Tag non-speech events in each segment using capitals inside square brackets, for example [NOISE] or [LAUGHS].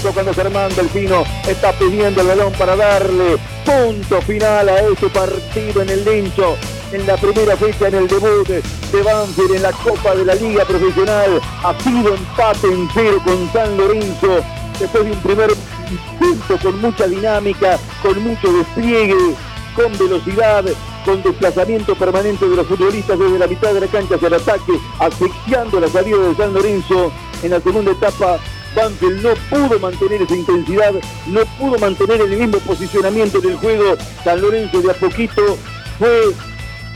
Cuando Germán Delfino está pidiendo el balón para darle punto final a este partido en el lincho. En la primera fecha en el debut de Banfield en la Copa de la Liga Profesional ha sido empate en cero con San Lorenzo después de un primer punto con mucha dinámica, con mucho despliegue, con velocidad, con desplazamiento permanente de los futbolistas desde la mitad de la cancha hacia el ataque, asfixiando la salida de San Lorenzo. En la segunda etapa, Banfield no pudo mantener esa intensidad, no pudo mantener el mismo posicionamiento del juego. San Lorenzo de a poquito fue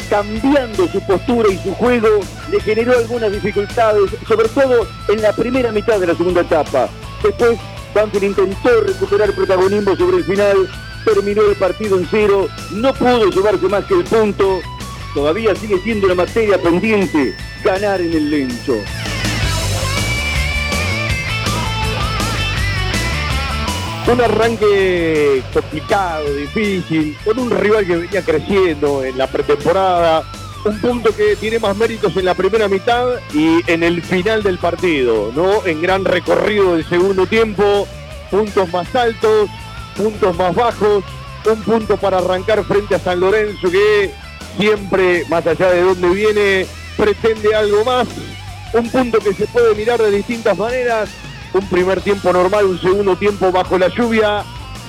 cambiando su postura y su juego, le generó algunas dificultades, sobre todo en la primera mitad de la segunda etapa. Después, Banfield intentó recuperar protagonismo sobre el final, terminó el partido en cero, no pudo llevarse más que el punto, todavía sigue siendo una materia pendiente ganar en el lencho. Un arranque complicado, difícil, con un rival que venía creciendo en la pretemporada, un punto que tiene más méritos en la primera mitad y en el final del partido, ¿no? En gran recorrido del segundo tiempo, puntos más altos, puntos más bajos, un punto para arrancar frente a San Lorenzo que siempre, más allá de dónde viene, pretende algo más, un punto que se puede mirar de distintas maneras, un primer tiempo normal, un segundo tiempo bajo la lluvia,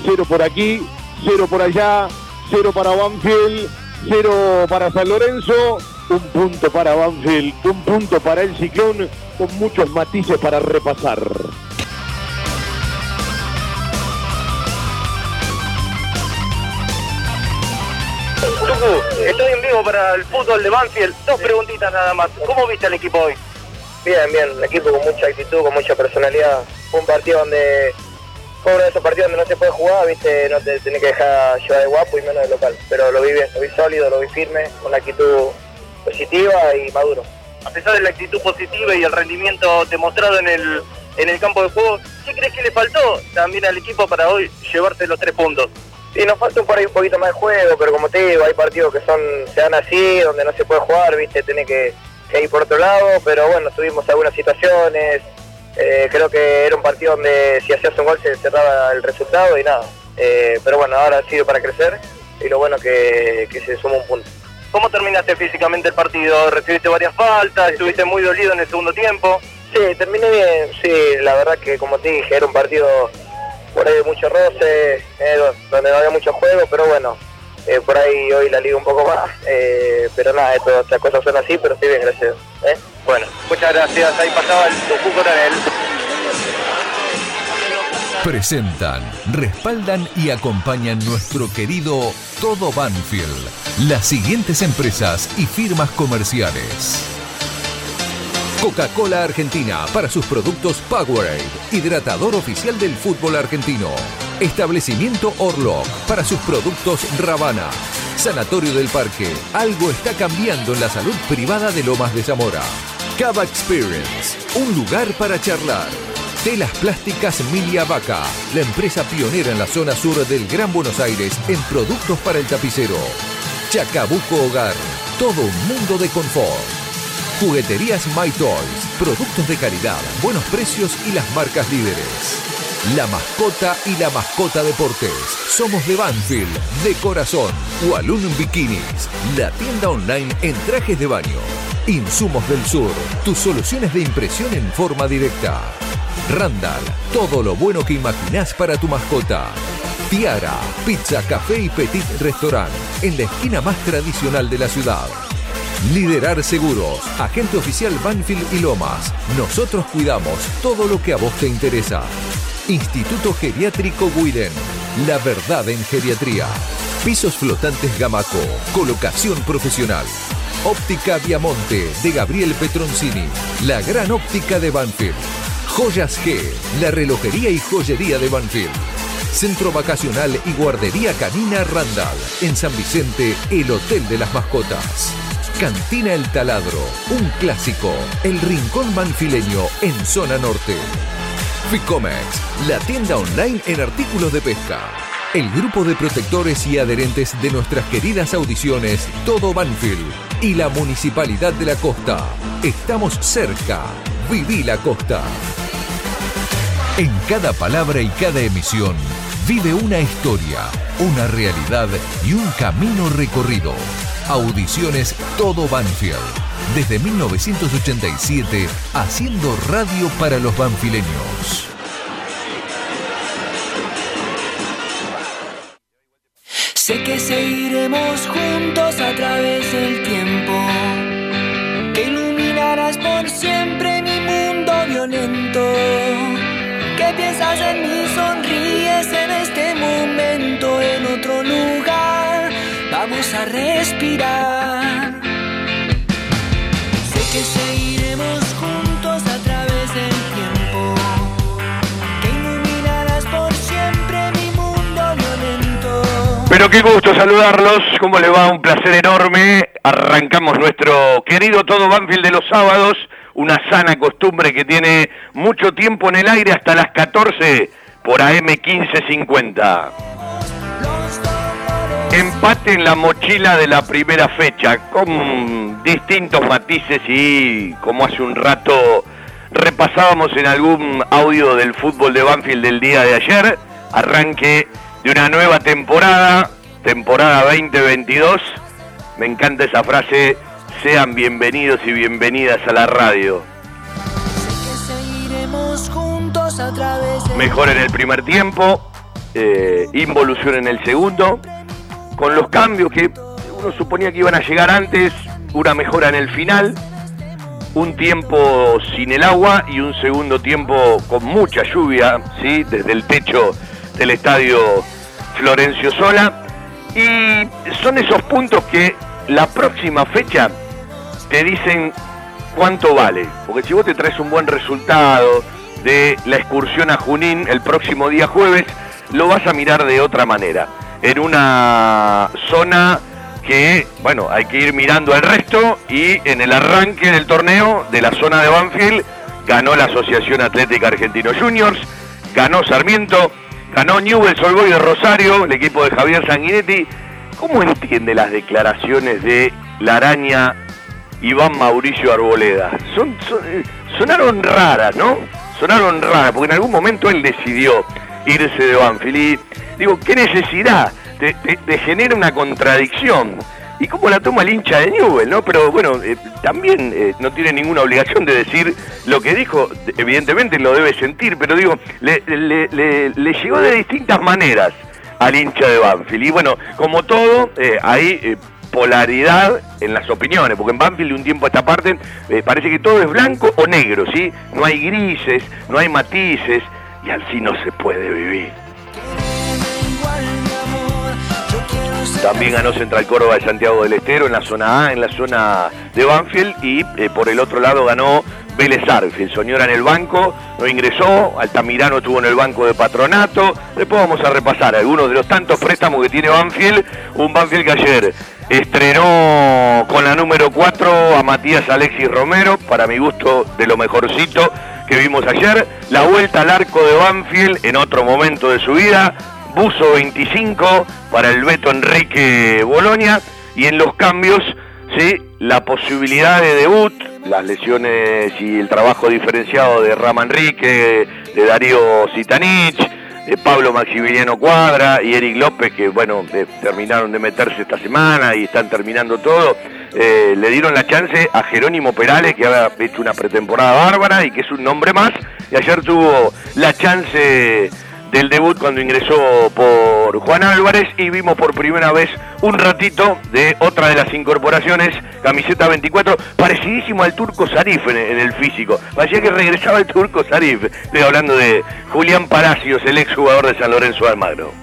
cero por aquí, cero por allá, cero para Banfield, cero para San Lorenzo, un punto para Banfield, un punto para el Ciclón, con muchos matices para repasar. estoy en vivo para el fútbol de Banfield. Dos preguntitas nada más. ¿Cómo viste al equipo hoy? Bien, bien, el equipo con mucha actitud, con mucha personalidad. Fue un partido donde, fue uno de esos partidos donde no se puede jugar, viste, no te tenés que dejar llevar de guapo y menos de local. Pero lo vi bien, lo vi sólido, lo vi firme, con una actitud positiva y maduro. A pesar de la actitud positiva y el rendimiento demostrado en el, en el campo de juego, ¿qué crees que le faltó también al equipo para hoy llevarse los tres puntos? Sí, nos falta un, por ahí un poquito más de juego, pero como te digo, hay partidos que son se dan así, donde no se puede jugar, viste, tiene que, ir por otro lado, pero bueno, tuvimos algunas situaciones, eh, creo que era un partido donde si hacías un gol se cerraba el resultado y nada. Eh, pero bueno, ahora ha sido para crecer y lo bueno que, que se suma un punto. ¿Cómo terminaste físicamente el partido? ¿Recibiste varias faltas? ¿Estuviste muy dolido en el segundo tiempo? Sí, terminé bien, sí, la verdad que como te dije, era un partido por ahí de mucho roce, eh, donde no había mucho juego, pero bueno, eh, por ahí hoy la liga un poco más, eh, pero nada, todas estas cosas son así, pero estoy bien, gracias. Bueno, muchas gracias, ahí pasaba el Tucu Coronel. Presentan, respaldan y acompañan nuestro querido Todo Banfield, las siguientes empresas y firmas comerciales. Coca-Cola Argentina para sus productos Powerade, hidratador oficial del fútbol argentino. Establecimiento Orlock para sus productos Ravana. Sanatorio del Parque, algo está cambiando en la salud privada de Lomas de Zamora. Cava Experience, un lugar para charlar. Telas Plásticas Milia Vaca, la empresa pionera en la zona sur del Gran Buenos Aires en productos para el tapicero. Chacabuco Hogar, todo un mundo de confort. Jugueterías My Toys, productos de calidad, buenos precios y las marcas líderes. La mascota y la mascota deportes. Somos de Banfield, de corazón. Walloon Bikinis, la tienda online en trajes de baño. Insumos del Sur, tus soluciones de impresión en forma directa. Randall, todo lo bueno que imaginás para tu mascota. Tiara, pizza, café y petit restaurant, en la esquina más tradicional de la ciudad. Liderar Seguros, agente oficial Banfield y Lomas. Nosotros cuidamos todo lo que a vos te interesa. Instituto Geriátrico Guiden. La verdad en geriatría. Pisos flotantes Gamaco. Colocación profesional. Óptica Viamonte de Gabriel Petroncini. La gran óptica de Banfield. Joyas G. La relojería y joyería de Banfield. Centro Vacacional y Guardería Canina Randall. En San Vicente, el Hotel de las Mascotas. Cantina El Taladro, un clásico, el rincón manfileño en zona norte. Ficomex, la tienda online en artículos de pesca. El grupo de protectores y adherentes de nuestras queridas audiciones Todo Banfield y la Municipalidad de la Costa. Estamos cerca. Viví la Costa. En cada palabra y cada emisión vive una historia, una realidad y un camino recorrido. Audiciones Todo Banfield. Desde 1987, haciendo radio para los banfileños. Sé que seguiremos juntos a través del tiempo, que iluminarás por siempre mi mundo violento, que piensas en mí, sonríes en este momento, en otro lugar, vamos a respirar. Pero qué gusto saludarlos, ¿cómo le va? Un placer enorme. Arrancamos nuestro querido Todo Banfield de los sábados, una sana costumbre que tiene mucho tiempo en el aire hasta las 14 por AM 1550. Empate en la mochila de la primera fecha, con distintos matices y como hace un rato repasábamos en algún audio del fútbol de Banfield del día de ayer, arranque de una nueva temporada, temporada 2022. Me encanta esa frase, sean bienvenidos y bienvenidas a la radio. Mejor en el primer tiempo, eh, involución en el segundo, con los cambios que uno suponía que iban a llegar antes, una mejora en el final, un tiempo sin el agua y un segundo tiempo con mucha lluvia, ¿sí? desde el techo del estadio Florencio Sola. Y son esos puntos que la próxima fecha te dicen cuánto vale. Porque si vos te traes un buen resultado de la excursión a Junín el próximo día jueves, lo vas a mirar de otra manera. En una zona que, bueno, hay que ir mirando el resto y en el arranque del torneo de la zona de Banfield ganó la Asociación Atlética Argentino Juniors, ganó Sarmiento, ganó Newell's Old Boys de Rosario, el equipo de Javier Sanguinetti. ¿Cómo entiende las declaraciones de la araña Iván Mauricio Arboleda? Eh, sonaron raras, ¿no? Sonaron raras, porque en algún momento él decidió irse de Banfield. Y digo, ¿qué necesidad? Te, te- te genera una contradicción. ¿Y cómo la toma el hincha de Newell, no? Pero bueno, eh, también eh, no tiene ninguna obligación de decir lo que dijo. Evidentemente lo debe sentir, pero digo, le, le- le- le llegó de distintas maneras al hincha de Banfield. Y bueno, como todo, eh, hay polaridad en las opiniones, porque en Banfield de un tiempo a esta parte parece que todo es blanco o negro, ¿sí? No hay grises, no hay matices, y así no se puede vivir. También ganó Central Córdoba de Santiago del Estero en la zona A, en la zona de Banfield, y eh, por el otro lado ganó Vélez Arfield. Soñora en el banco, no ingresó, Altamirano estuvo en el banco de patronato. Después vamos a repasar algunos de los tantos préstamos que tiene Banfield. Un Banfield que ayer estrenó con la número 4 a Matías Alexis Romero, para mi gusto de lo mejorcito que vimos ayer. La vuelta al arco de Banfield en otro momento de su vida. Buzo 25 para el Beto Enrique Bolonia y en los cambios, sí, la posibilidad de debut, las lesiones y el trabajo diferenciado de Rama Enrique, de Darío Zitanich, de Pablo Maximiliano Cuadra y Eric López, que bueno, eh, terminaron de meterse esta semana y están terminando todo, eh, le dieron la chance a Jerónimo Perales, que había hecho una pretemporada bárbara y que es un nombre más, y ayer tuvo la chance del debut cuando ingresó por Juan Álvarez y vimos por primera vez un ratito de otra de las incorporaciones, camiseta 24, parecidísimo al turco Sarif en, el físico. Parecía que regresaba el turco Sarif. Estoy hablando de Julián Palacios, el exjugador de San Lorenzo de Almagro.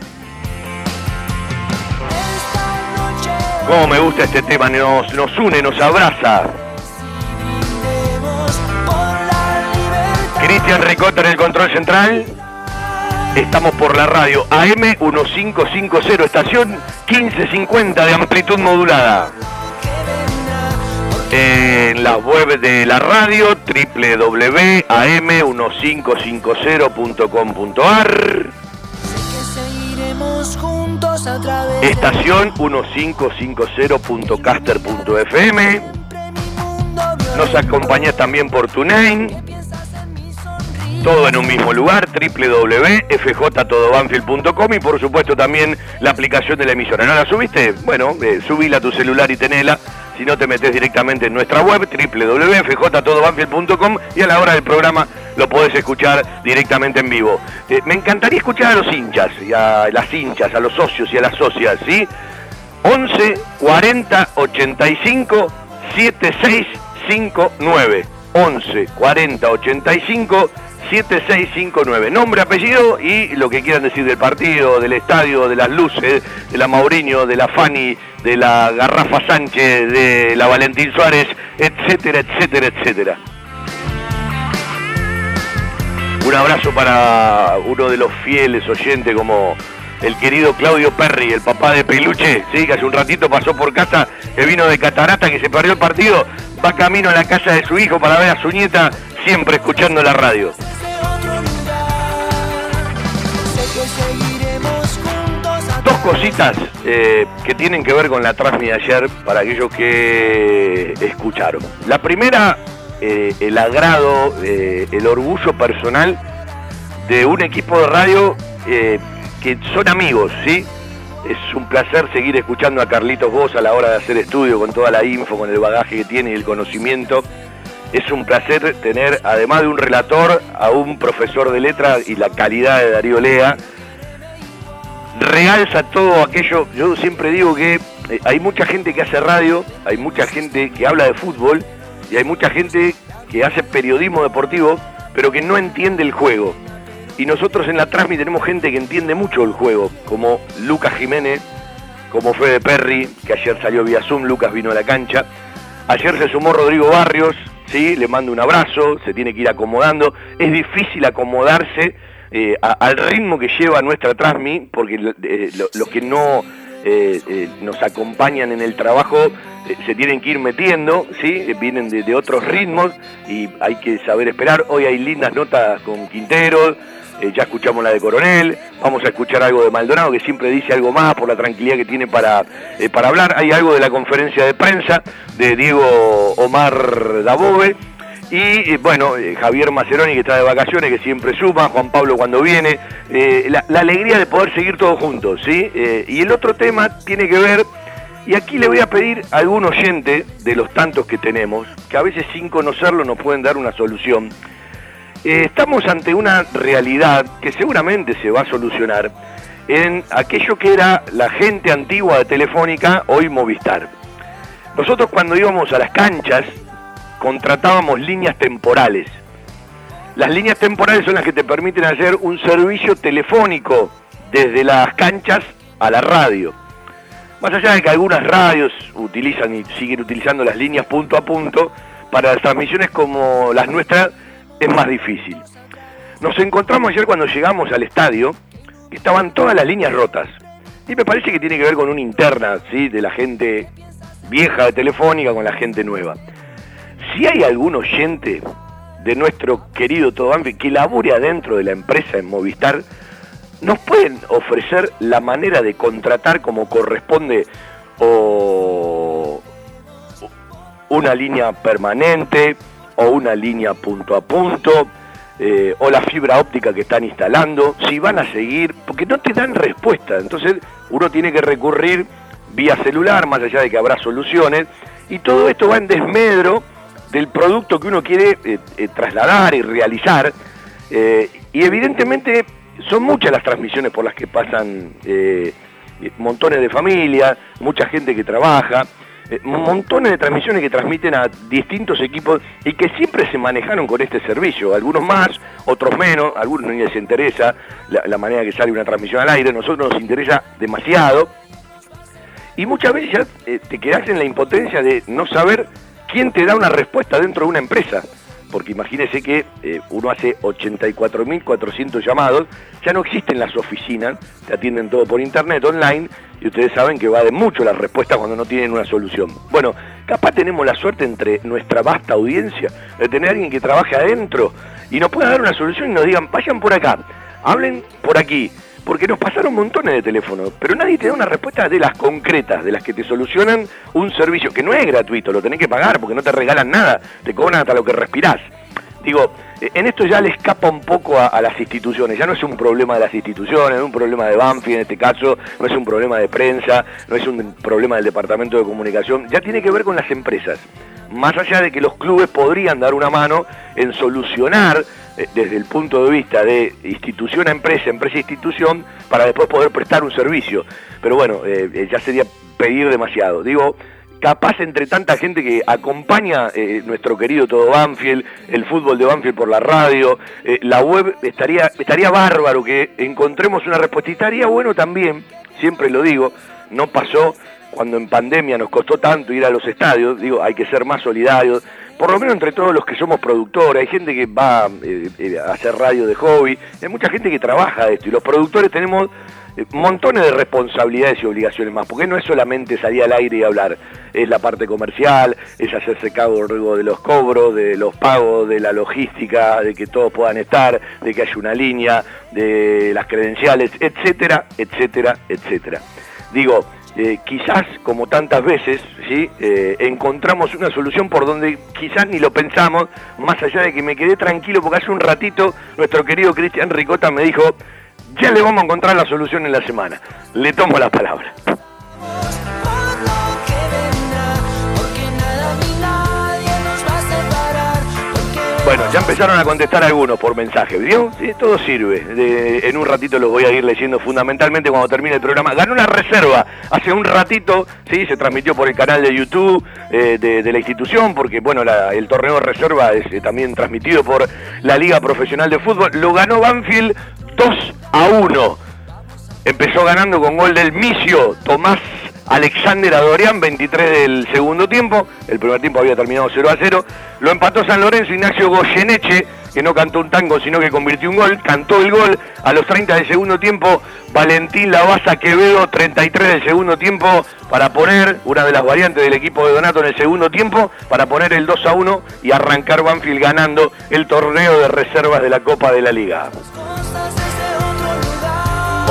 Cómo me gusta este tema, nos, nos une, nos abraza. Cristian Ricota en el control central. Estamos por la radio AM 1550, estación 1550 de amplitud modulada. En la web de la radio www.am1550.com.ar Que seguiremos juntos a través del Estación 1550.caster.fm siempre mi mundo Nos acompañás también por TuneIn todo en un mismo lugar, www.fjtodobanfield.com y por supuesto también la aplicación de la emisora. ¿No la subiste? Bueno, eh, a tu celular y tenela. Si no te metes directamente en nuestra web, www.fjtodobanfield.com y a la hora del programa lo podés escuchar directamente en vivo. Eh, me encantaría escuchar a los hinchas y a las hinchas, a los socios y a las socias, ¿sí? 11 40 85 7659. 11 40 85 7659. Nombre, apellido y lo que quieran decir del partido, del estadio, de las luces, de la Mauriño, de la Fani, de la Garrafa Sánchez, de la Valentín Suárez, etcétera, etcétera, etcétera. Un abrazo para uno de los fieles oyentes como el querido Claudio Perry, el papá de Peluche, ¿sí? que hace un ratito pasó por casa, que vino de Catarata, que se perdió el partido, va camino a la casa de su hijo para ver a su nieta, siempre escuchando la radio. Dos cositas eh, que tienen que ver con la transmisión de ayer para aquellos que escucharon. La primera, eh, el agrado, eh, el orgullo personal de un equipo de radio que son amigos, ¿sí? Es un placer seguir escuchando a Carlitos Vos a la hora de hacer estudio con toda la info, con el bagaje que tiene y el conocimiento. Es un placer tener, además de un relator, a un profesor de letra y la calidad de Darío Lea. Realza todo aquello, yo siempre digo que eh, hay mucha gente que hace radio, hay mucha gente que habla de fútbol y hay mucha gente que hace periodismo deportivo, pero que no entiende el juego. Y nosotros en la Transmi tenemos gente que entiende mucho el juego, como Lucas Jiménez, como Fede Perry, que ayer salió vía Zoom, Lucas vino a la cancha. Ayer se sumó Rodrigo Barrios, ¿sí? le mando un abrazo, se tiene que ir acomodando. Es difícil acomodarse eh, al ritmo que lleva nuestra Transmi, porque eh, los que no eh, nos acompañan en el trabajo se tienen que ir metiendo, ¿sí? vienen de, de, otros ritmos y hay que saber esperar. Hoy hay lindas notas con Quinteros, eh, ya escuchamos la de Coronel, vamos a escuchar algo de Maldonado que siempre dice algo más por la tranquilidad que tiene para, eh, para hablar. Hay algo de la conferencia de prensa de Diego Omar Dabove. Y eh, bueno, Javier Maceroni que está de vacaciones, que siempre suma, Juan Pablo cuando viene, la, alegría de poder seguir todos juntos, ¿sí? y el otro tema tiene que ver, y aquí le voy a pedir a algún oyente de los tantos que tenemos, que a veces sin conocerlo nos pueden dar una solución, eh, estamos ante una realidad que seguramente se va a solucionar en aquello que era la gente antigua de Telefónica, hoy Movistar. Nosotros cuando íbamos a las canchas contratábamos líneas temporales. Las líneas temporales son las que te permiten hacer un servicio telefónico desde las canchas a la radio. Más allá de que algunas radios utilizan y siguen utilizando las líneas punto a punto, para las transmisiones como las nuestras es más difícil. Nos encontramos ayer cuando llegamos al estadio, que estaban todas las líneas rotas. Y me parece que tiene que ver con una interna, ¿sí? De la gente vieja de Telefónica con la gente nueva. Si hay algún oyente de nuestro querido Todobanfi que labore adentro de la empresa en Movistar, nos pueden ofrecer la manera de contratar como corresponde o una línea permanente, o una línea punto a punto, eh, o la fibra óptica que están instalando, si van a seguir, porque no te dan respuesta. Entonces uno tiene que recurrir vía celular, más allá de que habrá soluciones, y todo esto va en desmedro del producto que uno quiere eh, eh, trasladar y realizar. y evidentemente son muchas las transmisiones por las que pasan montones de familias, mucha gente que trabaja. Eh, montones de transmisiones que transmiten a distintos equipos y que siempre se manejaron con este servicio, algunos más, otros menos, algunos no les interesa la, manera que sale una transmisión al aire, nosotros nos interesa demasiado. Y muchas veces ya eh, te quedas en la impotencia de no saber quién te da una respuesta dentro de una empresa porque imagínese que eh, uno hace 84.400 llamados, ya no existen las oficinas, te atienden todo por internet, online, y ustedes saben que va de mucho la respuesta cuando no tienen una solución. Bueno, capaz tenemos la suerte entre nuestra vasta audiencia de tener a alguien que trabaje adentro y nos pueda dar una solución y nos digan, vayan por acá, hablen por aquí, porque nos pasaron montones de teléfonos, pero nadie te da una respuesta de las concretas, de las que te solucionan un servicio que no es gratuito, lo tenés que pagar porque no te regalan nada, te cobran hasta lo que respirás. Digo, en esto ya le escapa un poco a, las instituciones, ya no es un problema de las instituciones, no es un problema de Banfi en este caso, no es un problema de prensa, no es un problema del departamento de comunicación, ya tiene que ver con las empresas. Más allá de que los clubes podrían dar una mano en solucionar eh, desde el punto de vista de institución a empresa, empresa a institución, para después poder prestar un servicio. Pero bueno, eh, ya sería pedir demasiado. Digo, capaz entre tanta gente que acompaña eh, nuestro querido todo Banfield, el fútbol de Banfield por la radio, eh, la web, estaría, estaría bárbaro que encontremos una respuesta. Y estaría bueno también, siempre lo digo, no pasó cuando en pandemia nos costó tanto ir a los estadios, digo, hay que ser más solidarios, por lo menos entre todos los que somos productores, hay gente que va eh, a hacer radio de hobby, hay mucha gente que trabaja esto, y los productores tenemos montones de responsabilidades y obligaciones más, porque no es solamente salir al aire y hablar, es la parte comercial, es hacerse cargo de los cobros, de los pagos, de la logística, de que todos puedan estar, de que haya una línea, de las credenciales, etcétera, etcétera, etcétera. Digo, eh, quizás, como tantas veces, ¿sí? Eh, encontramos una solución por donde quizás ni lo pensamos, más allá de que me quedé tranquilo, porque hace un ratito nuestro querido Cristian Ricota me dijo, ya le vamos a encontrar la solución en la semana. Le tomo la palabra. Bueno, ya empezaron a contestar algunos por mensaje, ¿vio? Sí, todo sirve. en un ratito los voy a ir leyendo fundamentalmente cuando termine el programa. Ganó una reserva hace un ratito, sí, se transmitió por el canal de YouTube eh, de, la institución, porque bueno, el torneo de reserva es eh, también transmitido por la Liga Profesional de Fútbol. Lo ganó Banfield 2 a 1. Empezó ganando con gol del Micio Tomás Alexander Adorián, 23 del segundo tiempo. El primer tiempo había terminado 0 a 0. Lo empató San Lorenzo Ignacio Goyeneche, que no cantó un tango, sino que convirtió un gol. Cantó el gol a los 30 del segundo tiempo. Valentín Lavaza Quevedo, 33 del segundo tiempo, para poner una de las variantes del equipo de Donato en el segundo tiempo, para poner el 2 a 1 y arrancar Banfield ganando el torneo de reservas de la Copa de la Liga.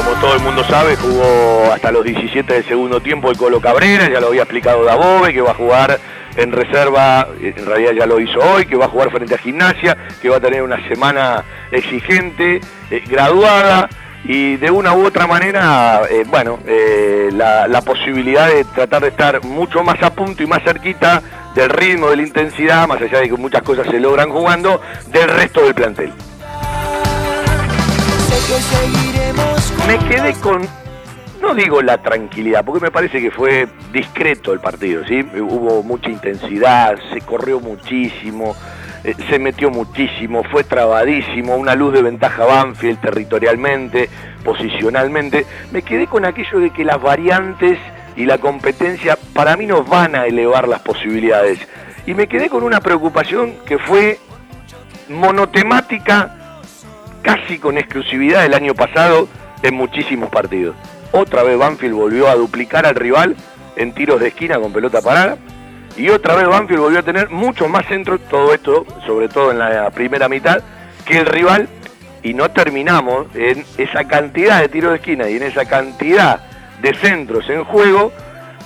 Como todo el mundo sabe, jugó hasta los 17 del segundo tiempo el Colo Cabrera, ya lo había explicado Dabove, que va a jugar en reserva, en realidad ya lo hizo hoy, que va a jugar frente a Gimnasia, que va a tener una semana exigente, eh, graduada y de una u otra manera, eh, bueno, eh, la, la, posibilidad de tratar de estar mucho más a punto y más cerquita del ritmo, de la intensidad, más allá de que muchas cosas se logran jugando, del resto del plantel. Me quedé con, no digo la tranquilidad, porque me parece que fue discreto el partido, ¿sí? Hubo mucha intensidad, se corrió muchísimo, eh, se metió muchísimo, fue trabadísimo, una luz de ventaja Banfield territorialmente, posicionalmente. Me quedé con aquello de que las variantes y la competencia para mí nos van a elevar las posibilidades. Y me quedé con una preocupación que fue monotemática casi con exclusividad el año pasado en muchísimos partidos. Otra vez Banfield volvió a duplicar al rival en tiros de esquina con pelota parada. Y otra vez Banfield volvió a tener mucho más centro, todo esto, sobre todo en la primera mitad, que el rival. Y no terminamos en esa cantidad de tiros de esquina y en esa cantidad de centros en juego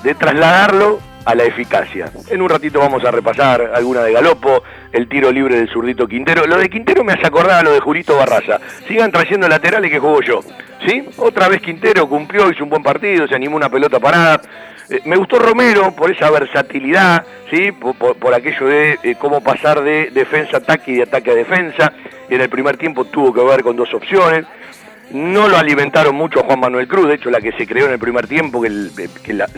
de trasladarlo a la eficacia. En un ratito vamos a repasar alguna de Galopo, el tiro libre del zurdito Quintero. Lo de Quintero me hace acordar a lo de Jurito Barraza. Sigan trayendo laterales que juego yo. ¿Sí? Otra vez Quintero cumplió, hizo un buen partido, se animó una pelota parada. Eh, me gustó Romero por esa versatilidad, ¿sí? por, aquello de eh, cómo pasar de defensa a ataque y de ataque a defensa. En el primer tiempo tuvo que ver con dos opciones. No lo alimentaron mucho a Juan Manuel Cruz, de hecho la que se creó en el primer tiempo, que,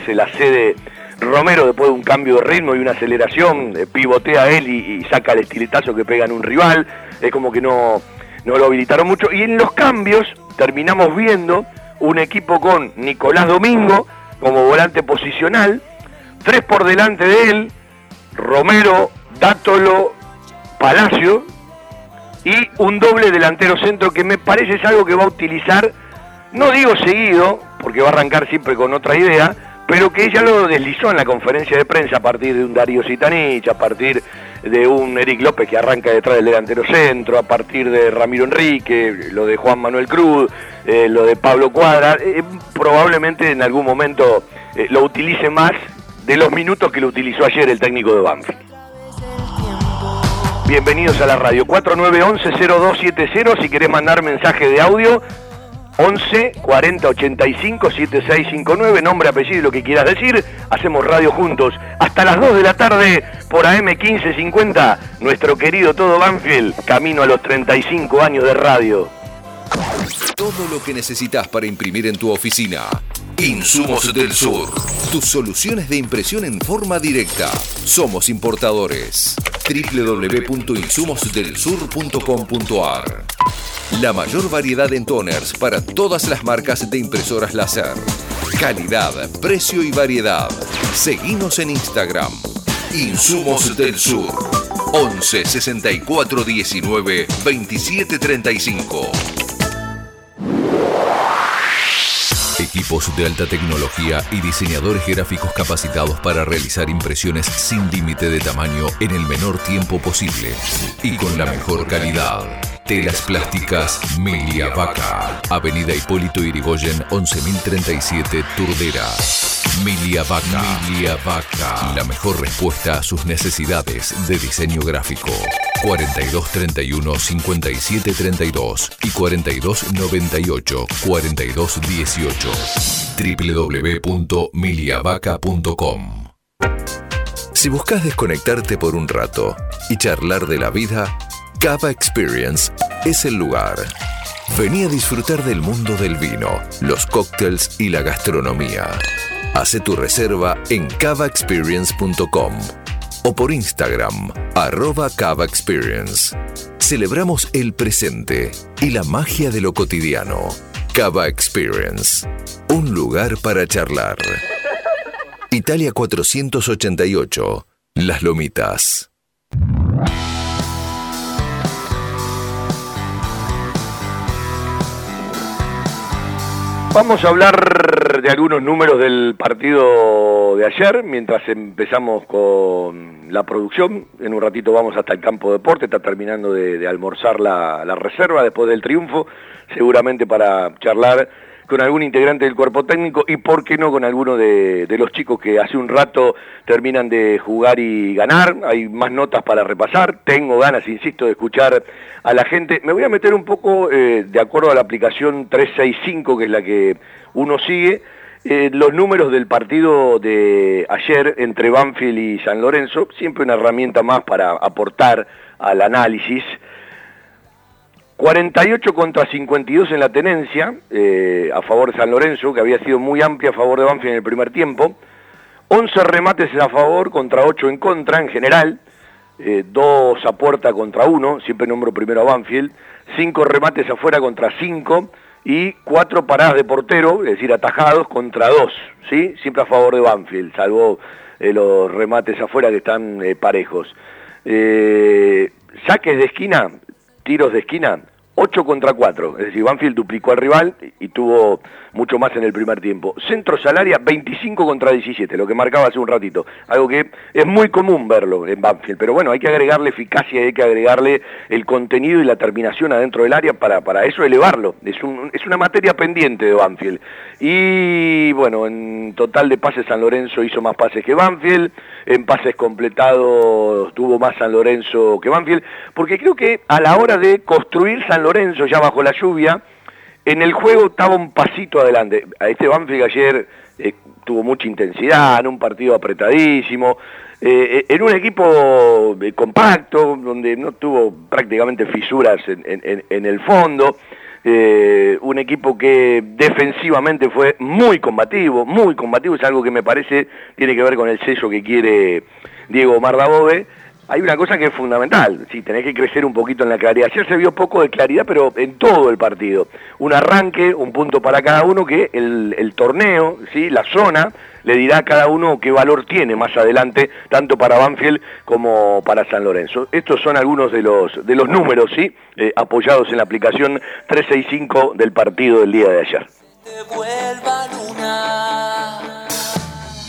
se la cede Romero después de un cambio de ritmo y una aceleración, eh, pivotea él y, saca el estiletazo que pega en un rival, es como que no, no lo habilitaron mucho. Y en los cambios terminamos viendo un equipo con Nicolás Domingo como volante posicional, tres por delante de él, Romero, Dátolo, Palacio, y un doble delantero centro que me parece es algo que va a utilizar, no digo seguido, porque va a arrancar siempre con otra idea, pero que ella lo deslizó en la conferencia de prensa a partir de un Darío Sitanich, a partir de un Eric López que arranca detrás del delantero centro, a partir de Ramiro Enrique, lo de Juan Manuel Cruz, eh, lo de Pablo Cuadra, eh, probablemente en algún momento eh, lo utilice más de los minutos que lo utilizó ayer el técnico de Banfield. bienvenidos a la radio. 4911-0270 si querés mandar mensaje de audio. 11 40 85 7659, nombre, apellido lo que quieras decir. Hacemos radio juntos hasta las 2 de la tarde por AM 1550. Nuestro querido Todo Banfield, camino a los 35 años de radio. Todo lo que necesitas para imprimir en tu oficina. Insumos del Sur. Tus soluciones de impresión en forma directa. Somos importadores. www.insumosdelsur.com.ar La mayor variedad en toners para todas las marcas de impresoras láser. Calidad, precio y variedad. Seguimos en Instagram. Insumos del Sur. 11 64 19 27 35. Equipos de alta tecnología y diseñadores gráficos capacitados para realizar impresiones sin límite de tamaño en el menor tiempo posible y con la mejor calidad. Telas plásticas Milia Vaca. Avenida Hipólito Irigoyen 11037 Turdera. Milia Vaca. Milia Vaca. La mejor respuesta a sus necesidades de diseño gráfico. 4231 5732 y 4298 4218 www.miliavaca.com Si buscas desconectarte por un rato y charlar de la vida, Cava Experience es el lugar. Vení a disfrutar del mundo del vino, los cócteles y la gastronomía. Hace tu reserva en cavaexperience.com o por Instagram, arroba Cava Experience. Celebramos el presente y la magia de lo cotidiano. Cava Experience, un lugar para charlar. Italia 488, Las Lomitas. Vamos a hablar de algunos números del partido de ayer, mientras empezamos con la producción. En un ratito vamos hasta el campo de deporte, está terminando de, almorzar la, reserva después del triunfo, seguramente para charlar con algún integrante del cuerpo técnico y por qué no con alguno de, los chicos que hace un rato terminan de jugar y ganar. Hay más notas para repasar, tengo ganas, insisto, de escuchar a la gente. Me voy a meter un poco, eh, de acuerdo a la aplicación 365, que es la que uno sigue, eh, los números del partido de ayer entre Banfield y San Lorenzo, siempre una herramienta más para aportar al análisis. 48 contra 52 en la tenencia, eh, a favor de San Lorenzo, que había sido muy amplia a favor de Banfield en el primer tiempo. 11 remates a favor contra 8 en contra en general. Eh, dos a puerta contra uno, siempre nombro primero a Banfield. 5 remates afuera contra 5 y 4 paradas de portero, es decir, atajados contra 2, ¿sí? Siempre a favor de Banfield, salvo eh, los remates afuera que están eh, parejos. saques de esquina, tiros de esquina, 8 contra 4, es decir, Banfield duplicó al rival y tuvo mucho más en el primer tiempo. Centro Salaria 25 contra 17, lo que marcaba hace un ratito, algo que es muy común verlo en Banfield, pero bueno, hay que agregarle eficacia, hay que agregarle el contenido y la terminación adentro del área para, para eso elevarlo, es, un, es una materia pendiente de Banfield. Y bueno, en total de pases San Lorenzo hizo más pases que Banfield, en pases completados tuvo más San Lorenzo que Banfield, porque creo que a la hora de construir San Lorenzo ya bajo la lluvia, en el juego estaba un pasito adelante. A este Banfield ayer eh, tuvo mucha intensidad, en un partido apretadísimo, eh, en un equipo eh, compacto, donde no tuvo prácticamente fisuras en, el fondo. Eh, un equipo que defensivamente fue muy combativo, muy combativo, es algo que me parece tiene que ver con el sello que quiere Diego Mardabove hay una cosa que es fundamental, sí, tenés que crecer un poquito en la claridad. Ayer se vio poco de claridad, pero en todo el partido. Un arranque, un punto para cada uno, que el, el torneo, ¿sí? la zona, le dirá a cada uno qué valor tiene más adelante, tanto para Banfield como para San Lorenzo. Estos son algunos de los, de los números, ¿sí? Eh, apoyados en la aplicación 365 del partido del día de ayer.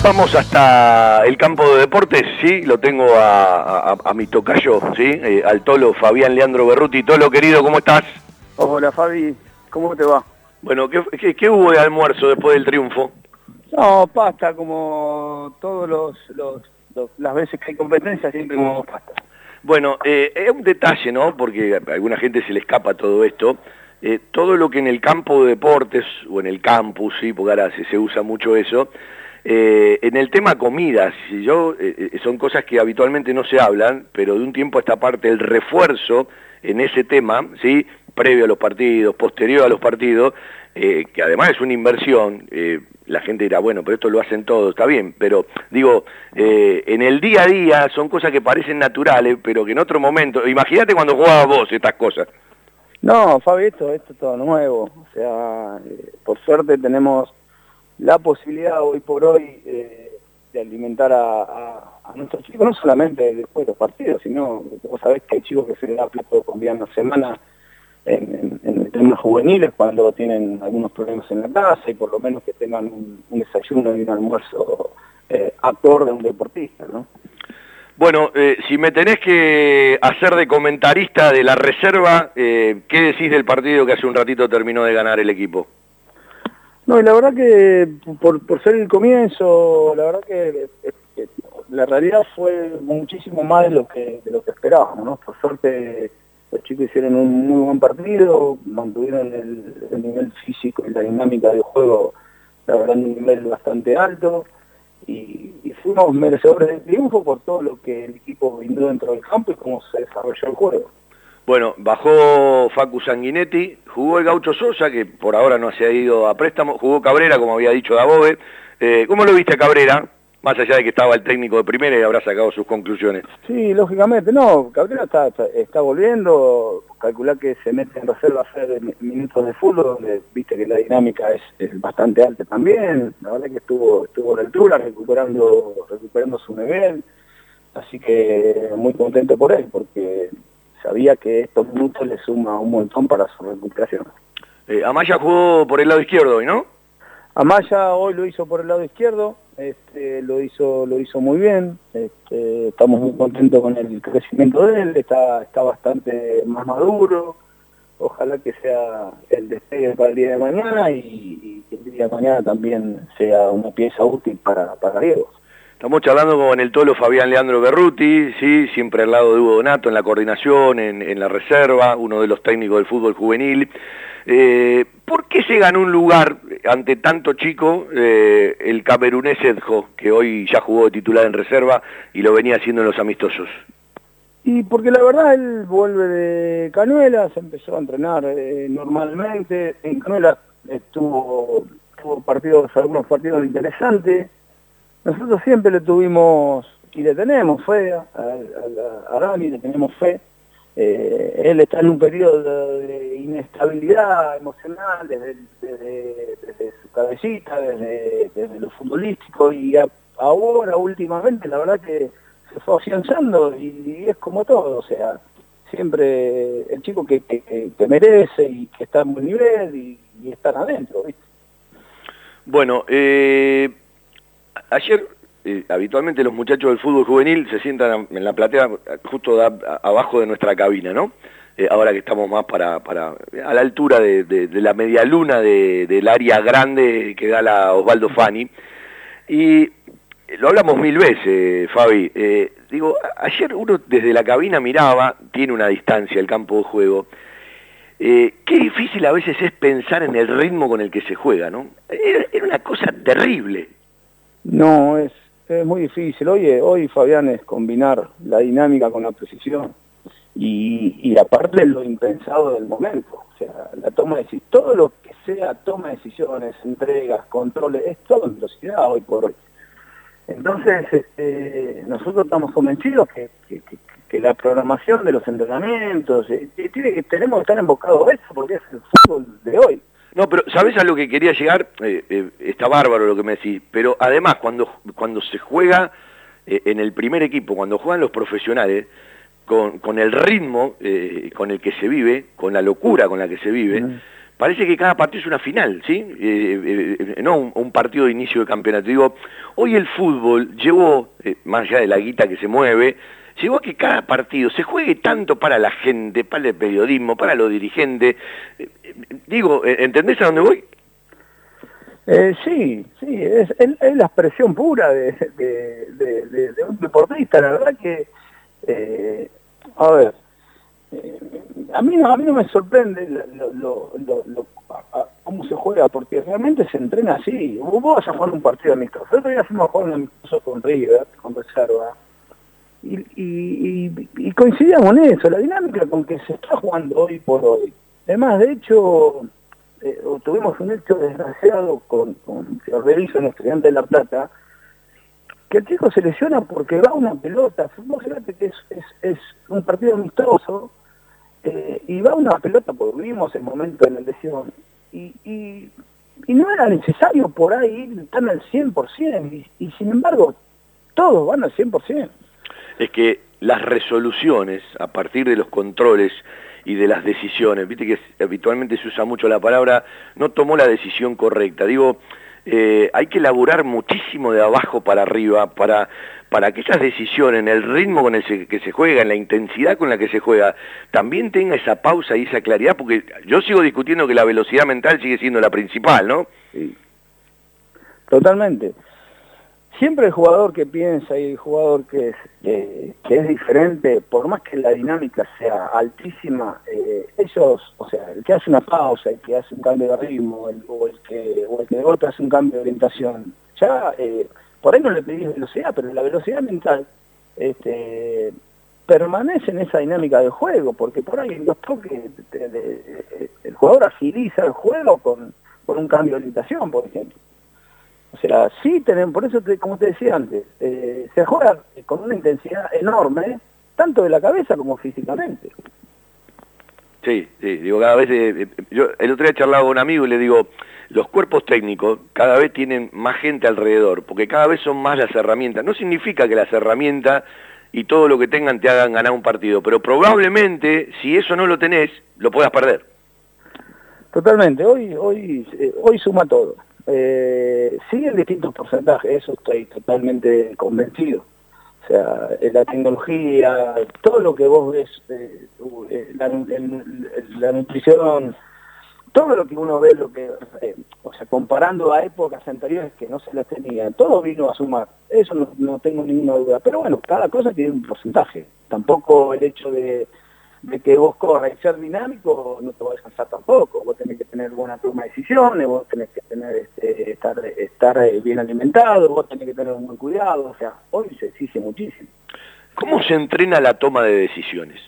Vamos hasta el campo de deportes, sí, lo tengo a, a, a mi tocayo, sí, eh, al tolo Fabián Leandro Berruti. Tolo, querido, ¿cómo estás? Hola, Fabi, ¿cómo te va? Bueno, ¿qué, qué, qué hubo de almuerzo después del triunfo? No, pasta, como todos los, los, los, las veces que hay competencia, siempre como pasta. Bueno, eh, es un detalle, ¿no? Porque a alguna gente se le escapa todo esto. Eh, todo lo que en el campo de deportes o en el campus, sí, porque ahora se, usa mucho eso, eh, en el tema comidas, yo, son cosas que habitualmente no se hablan, pero de un tiempo a esta parte el refuerzo en ese tema, ¿sí? previo a los partidos, posterior a los partidos, que además es una inversión, la gente dirá, bueno, pero esto lo hacen todos, está bien, pero digo, eh, en el día a día son cosas que parecen naturales, pero que en otro momento, imagínate cuando jugabas vos estas cosas. No, Fabi, esto, es todo nuevo, o sea, eh, por suerte tenemos la posibilidad hoy por hoy eh, de alimentar a, nuestros chicos, no solamente después de los partidos, sino, vos sabés que hay chicos que se les da plato en la semana, en, en, temas juveniles cuando tienen algunos problemas en la casa y por lo menos que tengan un, desayuno y un almuerzo eh, acorde a un deportista, ¿no? Bueno, eh, si me tenés que hacer de comentarista de la reserva, eh, ¿qué decís del partido que hace un ratito terminó de ganar el equipo? No, y la verdad que por, por ser el comienzo, la verdad que, la realidad fue muchísimo más de lo que, de lo que esperábamos, ¿no? Por suerte los chicos hicieron un muy buen partido, mantuvieron el, nivel físico y la dinámica del juego, la verdad, un nivel bastante alto. Y, fuimos merecedores del triunfo por todo lo que el equipo vino dentro del campo y cómo se desarrolló el juego. Bueno, bajó Facu Sanguinetti, jugó el Gaucho Sosa, que por ahora no se ha ido a préstamo, jugó Cabrera, como había dicho Dabove. Eh, ¿Cómo lo viste Cabrera? más allá de que estaba el técnico de primera y habrá sacado sus conclusiones. Sí, lógicamente, no, Cabrera está, está, volviendo, calcular que se mete en reserva a hacer minutos de fútbol, donde viste que la dinámica es, bastante alta también, la verdad que estuvo, estuvo a la altura, recuperando, recuperando su nivel, así que muy contento por él, porque sabía que estos minutos le suma un montón para su recuperación. Eh, Amaya jugó por el lado izquierdo hoy, ¿no? Amaya hoy lo hizo por el lado izquierdo, este, lo hizo lo hizo muy bien, este, estamos muy contentos con el crecimiento de él, está, está bastante más maduro, ojalá que sea el despegue para el día de mañana y, que el día de mañana también sea una pieza útil para, para Diego. Estamos charlando con el tolo Fabián Leandro Berruti, ¿sí? siempre al lado de Hugo Donato en la coordinación, en, en la reserva, uno de los técnicos del fútbol juvenil. Eh, ¿Por qué se ganó un lugar ante tanto chico eh, el camerunés Edjo, que hoy ya jugó de titular en reserva y lo venía haciendo en los amistosos? Y porque la verdad él vuelve de Canuela, se empezó a entrenar eh, normalmente, en Canuela tuvo, tuvo partidos, algunos partidos interesantes, nosotros siempre le tuvimos y le tenemos fe a, a, a Dani, le tenemos fe, eh, él está en un periodo de inestabilidad emocional desde, su cabecita, desde, lo futbolístico y ahora últimamente la verdad que se fue afianzando y, es como todo, o sea, siempre el chico que, merece y que está en buen nivel y, y están adentro. Bueno, eh, ayer eh, habitualmente los muchachos del fútbol juvenil se sientan en la platea justo abajo de nuestra cabina, ¿no? Eh, ahora que estamos más para, para a la altura de, la media luna del área grande que da la Osvaldo Fani. Y lo hablamos mil veces, Fabi. Eh, digo, ayer uno desde la cabina miraba, tiene una distancia el campo de juego. qué difícil a veces es pensar en el ritmo con el que se juega, ¿no? era una cosa terrible. No, es, es muy difícil. Oye, hoy Fabián es combinar la dinámica con la precisión y, y aparte lo impensado del momento. O sea, la toma de decisiones, todo lo que sea toma de decisiones, entregas, controles, es todo en velocidad hoy por hoy. Entonces, este, nosotros estamos convencidos que, que, la programación de los entrenamientos, eh, tiene que, tenemos que estar enfocados a eso porque es el fútbol de hoy. No, pero ¿sabes a lo que quería llegar? Eh, eh, está bárbaro lo que me decís, pero además cuando, cuando se juega eh, en el primer equipo, cuando juegan los profesionales, con, con el ritmo con el que se vive, con la locura con la que se vive, parece que cada partido es una final, ¿sí? no un, un, partido de inicio de campeonato. Digo, hoy el fútbol llevó, más allá de la guita que se mueve, llegó a que cada partido se juegue tanto para la gente, para el periodismo, para los dirigentes. Eh, digo, eh, ¿entendés a dónde voy? Eh, sí, sí, es, la expresión pura de, un deportista. La verdad que a ver, a, mí no, a mí no me sorprende cómo se juega, porque realmente se entrena así. Vos vas a jugar un partido amistoso. El otro día fuimos a jugar un amistoso con River, con Reserva, y, y, y, coincidíamos en eso, la dinámica con que se está jugando hoy por hoy. Además, de hecho, eh, tuvimos un hecho desgraciado con, con Fiordellizo, un estudiante de La Plata, que el chico se lesiona porque va una pelota. Fíjate que es, un partido amistoso eh, y va una pelota, porque vimos el momento de la lesión. Y, no era necesario por ahí estar al 100%, y, y sin embargo, todos van al 100%. Es que las resoluciones a partir de los controles y de las decisiones, viste que habitualmente se usa mucho la palabra, no tomó la decisión correcta. Digo, eh, hay que elaborar muchísimo de abajo para arriba para, para que esas decisiones, en el ritmo con el que se juega, en la intensidad con la que se juega, también tenga esa pausa y esa claridad, porque yo sigo discutiendo que la velocidad mental sigue siendo la principal, ¿no? Sí. Totalmente siempre el jugador que piensa y el jugador que es, que es diferente, por más que la dinámica sea altísima, eh, ellos, o sea, el que hace una pausa, el que hace un cambio de ritmo, o, el que, o el que de golpe hace un cambio de orientación, ya eh, por ahí no le pedís velocidad, pero la velocidad mental este, permanece en esa dinámica de juego, porque por ahí en los toques el jugador agiliza el juego con, con un cambio de orientación, por ejemplo. O sea, sí tenemos, por eso, como te decía antes, eh, se juega con una intensidad enorme, tanto de la cabeza como físicamente. Sí, sí, digo, cada vez, eh, eh, yo el otro día charlaba con un amigo y le digo, los cuerpos técnicos cada vez tienen más gente alrededor, porque cada vez son más las herramientas. No significa que las herramientas y todo lo que tengan te hagan ganar un partido, pero probablemente si eso no lo tenés, lo puedas perder. Totalmente, hoy, hoy, hoy suma todo. Eh, sí en distintos porcentajes, eso estoy totalmente convencido. O sea, la tecnología, todo lo que vos ves, eh, eh, la, nutrición, todo lo que uno ve, lo que, eh, o sea, comparando a épocas anteriores que no se las tenía, todo vino a sumar. Eso no tengo ninguna duda. Pero bueno, cada cosa tiene un porcentaje. Tampoco el hecho de de que vos corras y ser dinámico no te va a descansar tampoco. Vos tenés que tener buena toma de decisiones, vos tenés que tener este, estar, estar eh, bien alimentado, vos tenés que tener un buen cuidado. O sea, hoy se exige muchísimo. ¿Cómo se entrena la toma de decisiones?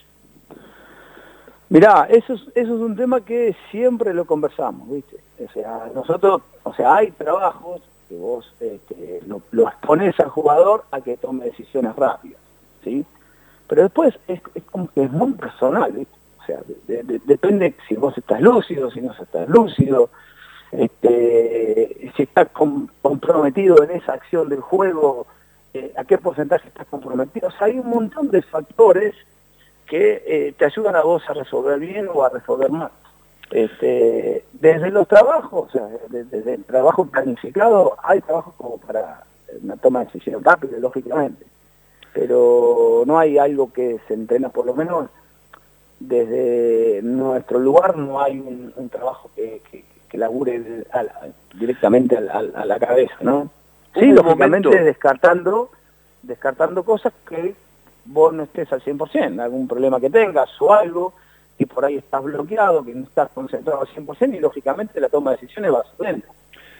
Mirá, eso es, eso es un tema que siempre lo conversamos, ¿viste? O sea, nosotros, o sea, hay trabajos que vos este, lo, lo expones al jugador a que tome decisiones rápidas, ¿sí? Pero después es, como que es muy personal, o sea, depende si vos estás lúcido, si no estás lúcido, este, si estás comprometido en esa acción del juego, eh, a qué porcentaje estás comprometido. O sea, hay un montón de factores que eh, te ayudan a vos a resolver bien o a resolver mal. Este, desde los trabajos, o sea, desde, el trabajo planificado, hay trabajo como para una toma de decisión rápida, lógicamente pero no hay algo que se entrena, por lo menos desde nuestro lugar no hay un, trabajo que, que, labure directamente a, la cabeza, ¿no? Sí, lógicamente descartando, descartando cosas que vos no estés al 100%, algún problema que tengas o algo, y por ahí estás bloqueado, que no estás concentrado al 100% y lógicamente la toma de decisiones va a ser lenta.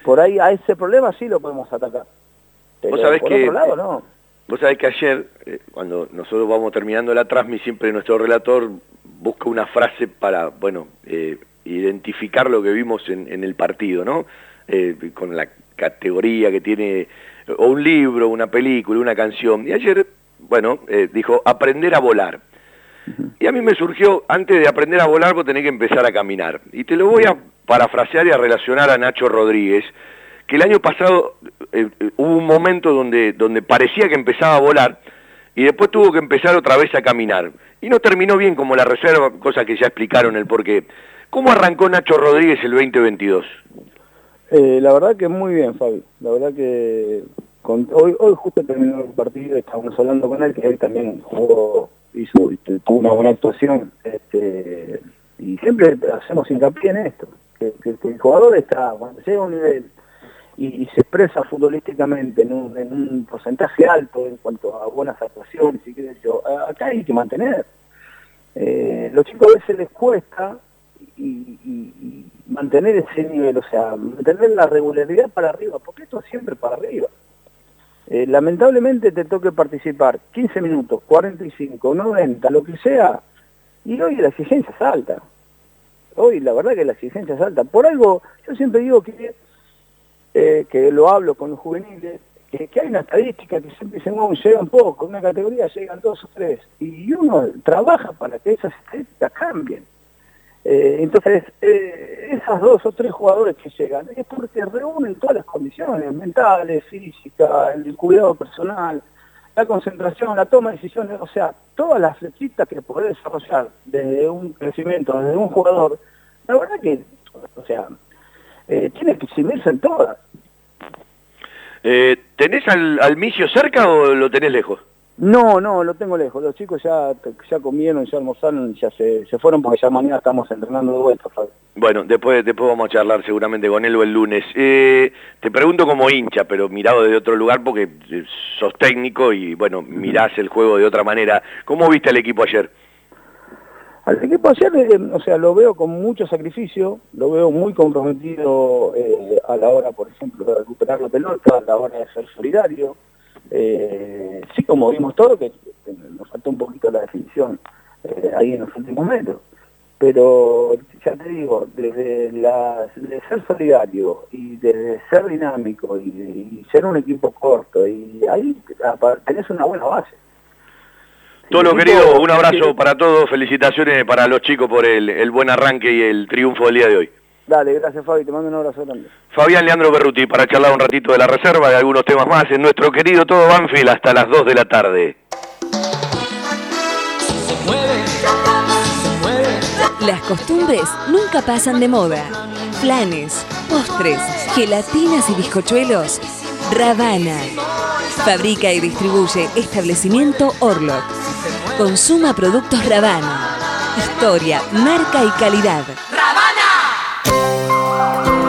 Por ahí a ese problema sí lo podemos atacar. Pero por otro lado no. Vos sabés que ayer, eh, cuando nosotros vamos terminando la transmisión, siempre nuestro relator busca una frase para, bueno, eh, identificar lo que vimos en, el partido, ¿no? Eh, con la categoría que tiene, o un libro, una película, una canción. Y ayer, bueno, dijo, aprender a volar. Y a mí me surgió, antes de aprender a volar, vos tenés que empezar a caminar. Y te lo voy a parafrasear y a relacionar a Nacho Rodríguez, que el año pasado eh, eh, hubo un momento donde, donde parecía que empezaba a volar y después tuvo que empezar otra vez a caminar. Y no terminó bien como la reserva, cosa que ya explicaron el porqué. ¿Cómo arrancó Nacho Rodríguez el 2022? Eh, la verdad que muy bien, Fabi. La verdad que hoy, hoy justo terminó el partido, estábamos hablando con él, que él también jugó, hizo, tuvo una buena actuación. Este, y siempre hacemos hincapié en esto, que, que el jugador está, cuando llega a un nivel y, se expresa futbolísticamente en un, porcentaje alto en cuanto a buenas actuaciones y qué yo, acá hay que mantener. Eh, los chicos a veces les cuesta y mantener ese nivel, o sea, mantener la regularidad para arriba, porque esto es siempre para arriba. Eh, lamentablemente te toque participar 15 minutos, 45, 90, lo que sea, y hoy la exigencia es alta. Hoy la verdad que la exigencia es alta. Por algo, yo siempre digo que, eh, que lo hablo con los juveniles, que, hay una estadística que siempre dicen, oh, llegan poco, en una categoría llegan dos o tres, y uno trabaja para que esas estadísticas cambien. Eh, entonces, eh, esas dos o tres jugadores que llegan es porque reúnen todas las condiciones mentales, físicas, el cuidado personal, la concentración, la toma de decisiones, o sea, todas las flechitas que podés desarrollar desde un crecimiento, desde un jugador, la verdad que, o sea, eh, tiene que exhibirse en todas. Eh, ¿Tenés al, al Micio cerca o lo tenés lejos? No, no, lo tengo lejos. Los chicos ya, ya comieron, ya almorzaron, ya se, se fueron porque ya mañana estamos entrenando de vuelta, Fabio. Bueno, después, después vamos a charlar seguramente con él o el lunes. Eh, te pregunto como hincha, pero mirado desde otro lugar porque eh, sos técnico y bueno, mirás el juego de otra manera. ¿Cómo viste al equipo ayer? Al equipo ayer, eh, o sea, lo veo con mucho sacrificio, lo veo muy comprometido eh, a la hora, por ejemplo, de recuperar la pelota, a la hora de ser solidario. Eh, sí, como vimos todo, que, nos faltó un poquito la definición eh, ahí en los últimos metros. Pero ya te digo, desde ser solidario y desde ser dinámico y, ser un equipo corto, y ahí tenés una buena base. Todo lo El querido, un abrazo para todos, felicitaciones para los chicos por el, el buen arranque y el triunfo del día de hoy. Dale, gracias Fabi, te mando un abrazo grande. Fabián Leandro Berruti para charlar un ratito de la reserva, de algunos temas más en nuestro querido Todo Banfield hasta las 2 de la tarde. Las costumbres nunca pasan de moda. Planes, postres, gelatinas y bizcochuelos. Ravana. Fabrica y distribuye establecimiento Orlok. Consuma productos Ravana. Historia, marca y calidad.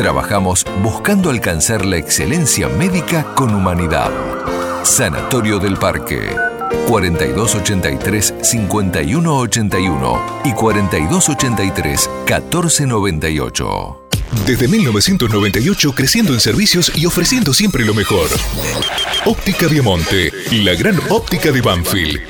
trabajamos buscando alcanzar la excelencia médica con humanidad. Sanatorio del Parque. 4283-5181 y 4283-1498. Desde 1998 creciendo en servicios y ofreciendo siempre lo mejor. Óptica Viamonte, la gran óptica de Banfield.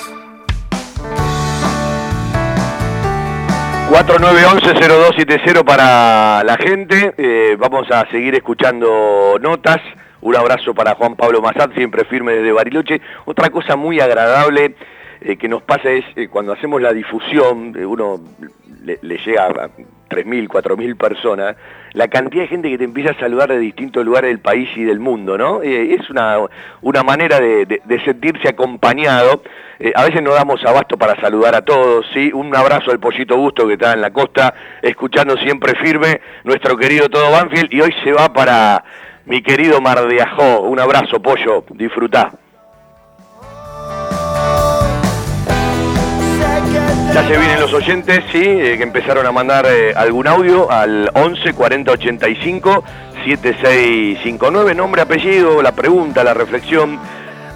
4911-0270 para la gente. Eh, vamos a seguir escuchando notas. Un abrazo para Juan Pablo Mazat, siempre firme desde Bariloche. Otra cosa muy agradable eh, que nos pasa es eh, cuando hacemos la difusión, uno le, le llega a 3.000, 4.000 personas, la cantidad de gente que te empieza a saludar de distintos lugares del país y del mundo, ¿no? Eh, es una, una manera de, sentirse acompañado. Eh, a veces no damos abasto para saludar a todos, ¿sí? Un abrazo al Pollito Gusto que está en la costa, escuchando siempre firme nuestro querido Todo Banfield, y hoy se va para mi querido Mar. Un abrazo, Pollo, disfrutá. Ya se vienen los oyentes, sí, eh, que empezaron a mandar eh, algún audio al 11 40 85 7659, nombre, apellido, la pregunta, la reflexión.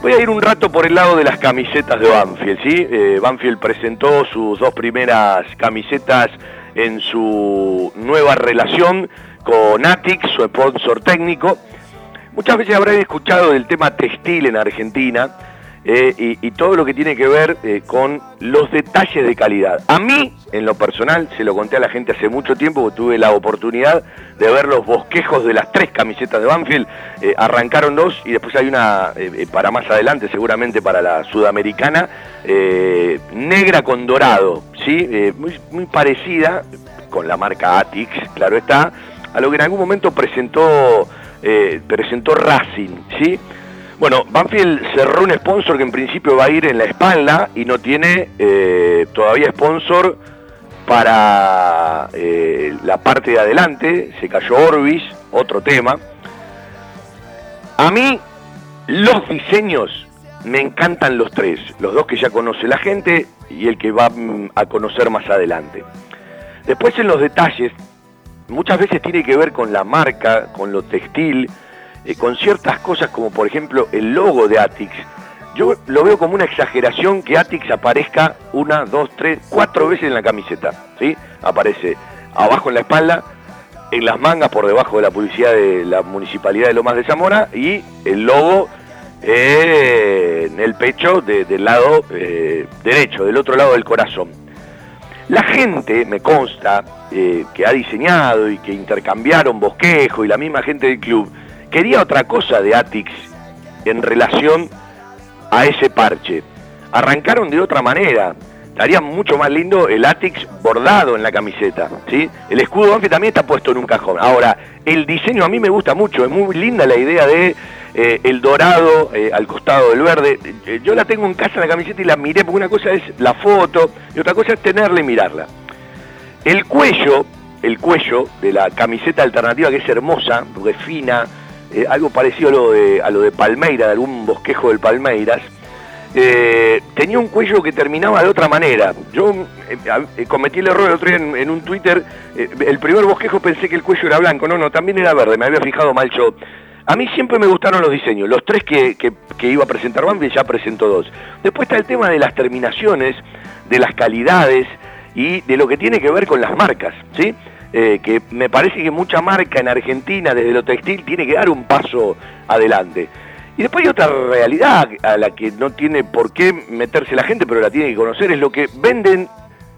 Voy a ir un rato por el lado de las camisetas de Banfield, ¿sí? Eh, Banfield presentó sus dos primeras camisetas en su nueva relación con Atix, su sponsor técnico. Muchas veces habrán escuchado del tema textil en Argentina eh, y, todo lo que tiene que ver eh, con los detalles de calidad. A mí, en lo personal, se lo conté a la gente hace mucho tiempo, tuve la oportunidad de ver los bosquejos de las tres camisetas de Banfield. Eh, arrancaron dos y después hay una para más adelante, seguramente para la sudamericana, negra con dorado, ¿sí? muy, muy parecida, con la marca Atix, claro está, a lo que en algún momento presentó, presentó Racing, ¿sí? Bueno, Banfield cerró un sponsor que en principio va a ir en la espalda y no tiene eh, todavía sponsor para eh, la parte de adelante. Se cayó Orbis, otro tema. A mí, los diseños me encantan los tres. Los dos que ya conoce la gente y el que va mm, a conocer más adelante. Después en los detalles, muchas veces tiene que ver con la marca, con lo textil, eh, con ciertas cosas como por ejemplo el logo de Atix. Yo lo veo como una exageración que Atix aparezca una, dos, tres, cuatro veces en la camiseta. ¿sí? Aparece abajo en la espalda, en las mangas por debajo de la publicidad de la Municipalidad de Lomas de Zamora y el logo eh, en el pecho del lado eh, derecho, del otro lado del corazón. La gente, me consta, que ha diseñado y que intercambiaron bosquejo y la misma gente del club, quería otra cosa de Atix en relación a ese parche. Arrancaron de otra manera. Estaría mucho más lindo el Atix bordado en la camiseta, ¿sí? El escudo Banfield también está puesto en un cajón. Ahora, el diseño a mí me gusta mucho, es muy linda la idea de eh, el dorado eh, al costado del verde. Eh, yo la tengo en casa la camiseta y la miré, porque una cosa es la foto y otra cosa es tenerla y mirarla. El cuello, el cuello de la camiseta alternativa que es hermosa, porque es fina, eh, algo parecido a lo, de, a lo de Palmeira, de algún bosquejo del Palmeiras, eh, tenía un cuello que terminaba de otra manera. Yo eh, cometí el error el otro día en, un Twitter, el primer bosquejo pensé que el cuello era blanco, no, no, también era verde, me había fijado mal yo. A mí siempre me gustaron los diseños, los tres que, que, iba a presentar Bambi ya presentó dos. Después está el tema de las terminaciones, de las calidades y de lo que tiene que ver con las marcas, ¿sí? Eh, que me parece que mucha marca en Argentina desde lo textil tiene que dar un paso adelante. Y después hay otra realidad a la que no tiene por qué meterse la gente, pero la tiene que conocer, es lo que venden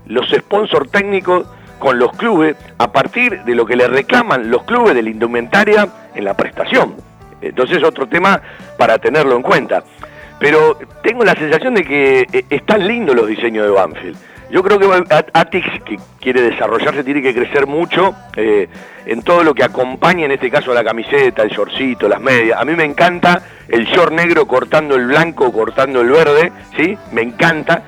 los sponsors técnicos con los clubes a partir de lo que le reclaman los clubes de la indumentaria en la prestación. Entonces otro tema para tenerlo en cuenta. Pero tengo la sensación de que eh, están lindos los diseños de Banfield. Yo creo que Atix, que quiere desarrollarse, tiene que crecer mucho eh, en todo lo que acompaña, en este caso, la camiseta, el shortcito, las medias. A mí me encanta el short negro cortando el blanco, cortando el verde, ¿sí? Me encanta.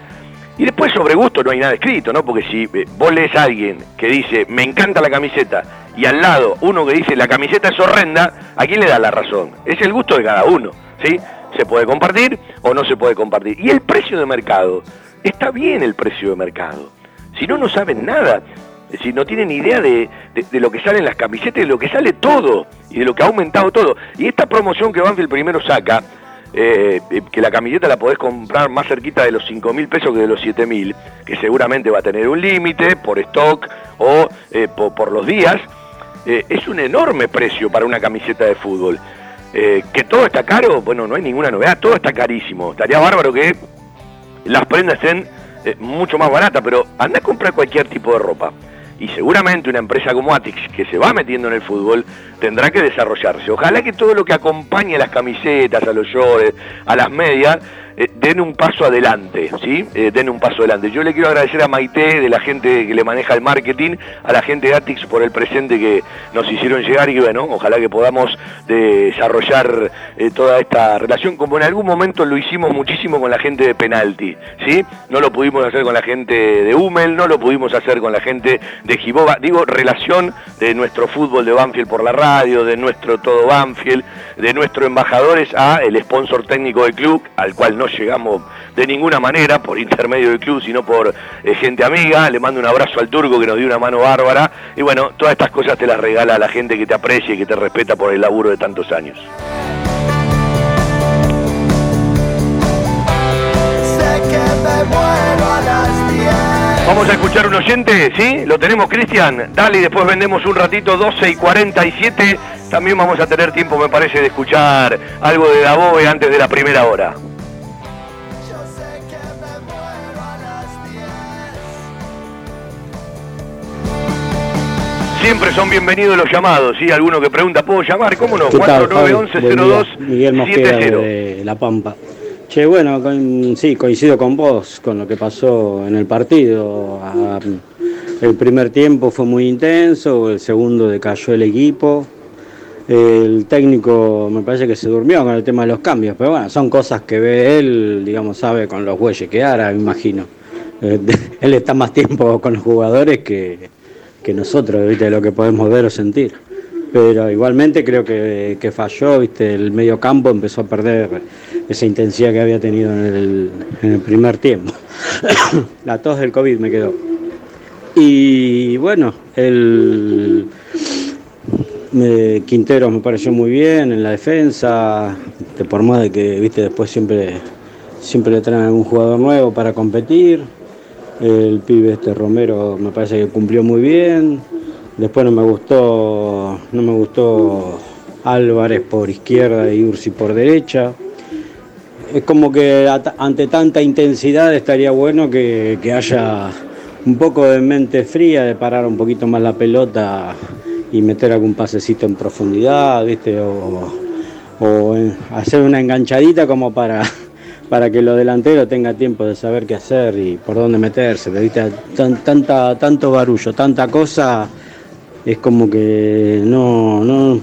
Y después sobre gusto no hay nada escrito, ¿no? Porque si eh, vos lees a alguien que dice, me encanta la camiseta, y al lado uno que dice, la camiseta es horrenda, ¿a quién le da la razón? Es el gusto de cada uno, ¿sí? Se puede compartir o no se puede compartir. Y el precio de mercado está bien el precio de mercado. Si no, no saben nada. Si no tienen idea de, lo que salen las camisetas, de lo que sale todo y de lo que ha aumentado todo. Y esta promoción que Banfield primero saca, eh, eh, que la camiseta la podés comprar más cerquita de los 5 mil pesos que de los 7 mil, que seguramente va a tener un límite por stock o eh, por, los días, es un enorme precio para una camiseta de fútbol. que todo está caro, bueno, no hay ninguna novedad, todo está carísimo. Estaría bárbaro que las prendas estén eh, mucho más baratas, pero anda a comprar cualquier tipo de ropa. Y seguramente una empresa como Atix, que se va metiendo en el fútbol, tendrá que desarrollarse. Ojalá que todo lo que acompañe a las camisetas, a los shorts, a las medias, eh, den un paso adelante, ¿sí? Eh, den un paso adelante. Yo le quiero agradecer a Maite, de la gente que le maneja el marketing, a la gente de Atix por el presente que nos hicieron llegar y bueno, ojalá que podamos desarrollar eh, toda esta relación como en algún momento lo hicimos muchísimo con la gente de Penalti, ¿sí? No lo pudimos hacer con la gente de Hummel, no lo pudimos hacer con la gente de Giboba, digo, relación de nuestro fútbol de Banfield por la radio, de nuestro todo Banfield, de nuestros embajadores a el sponsor técnico del club, al cual no llegamos de ninguna manera por intermedio del club, sino por eh, gente amiga. Le mando un abrazo al turco que nos dio una mano bárbara. Y bueno, todas estas cosas te las regala la gente que te aprecia y que te respeta por el laburo de tantos años. Vamos a escuchar un oyente, ¿sí? Lo tenemos, Cristian. Dale, y después vendemos un ratito, 12 y 47. También vamos a tener tiempo, me parece, de escuchar algo de Daboe antes de la primera hora. Siempre son bienvenidos los llamados, ¿sí? Alguno que pregunta, ¿puedo llamar? ¿Cómo no? ¿Qué tal, Fabi? 4911-0270. Miguel Mosquera de La Pampa. Che, bueno, con- sí, coincido con vos, con lo que pasó en el partido. Ah, el primer tiempo fue muy intenso, el segundo decayó el equipo. El técnico me parece que se durmió con el tema de los cambios, pero bueno, son cosas que ve él, digamos, sabe con los bueyes que hará, me imagino. Eh, [LAUGHS] él está más tiempo con los jugadores que, que nosotros, ¿viste? lo que podemos ver o sentir. Pero igualmente creo que, que falló, ¿viste? el medio campo empezó a perder esa intensidad que había tenido en el, en el primer tiempo. [COUGHS] La tos del COVID me quedó. Y bueno, el me- Quintero me pareció muy bien en la defensa, por más de que viste después siempre, siempre le traen algún jugador nuevo para competir. El pibe este Romero me parece que cumplió muy bien. Después no me gustó, no me gustó Álvarez por izquierda y Ursi por derecha. Es como que ante tanta intensidad estaría bueno que, que haya un poco de mente fría, de parar un poquito más la pelota y meter algún pasecito en profundidad, ¿viste? O, hacer una enganchadita como para, para que los delanteros tengan tiempo de saber qué hacer y por dónde meterse. ¿viste? Tan- tanta, tanto barullo, tanta cosa, es como que no, no,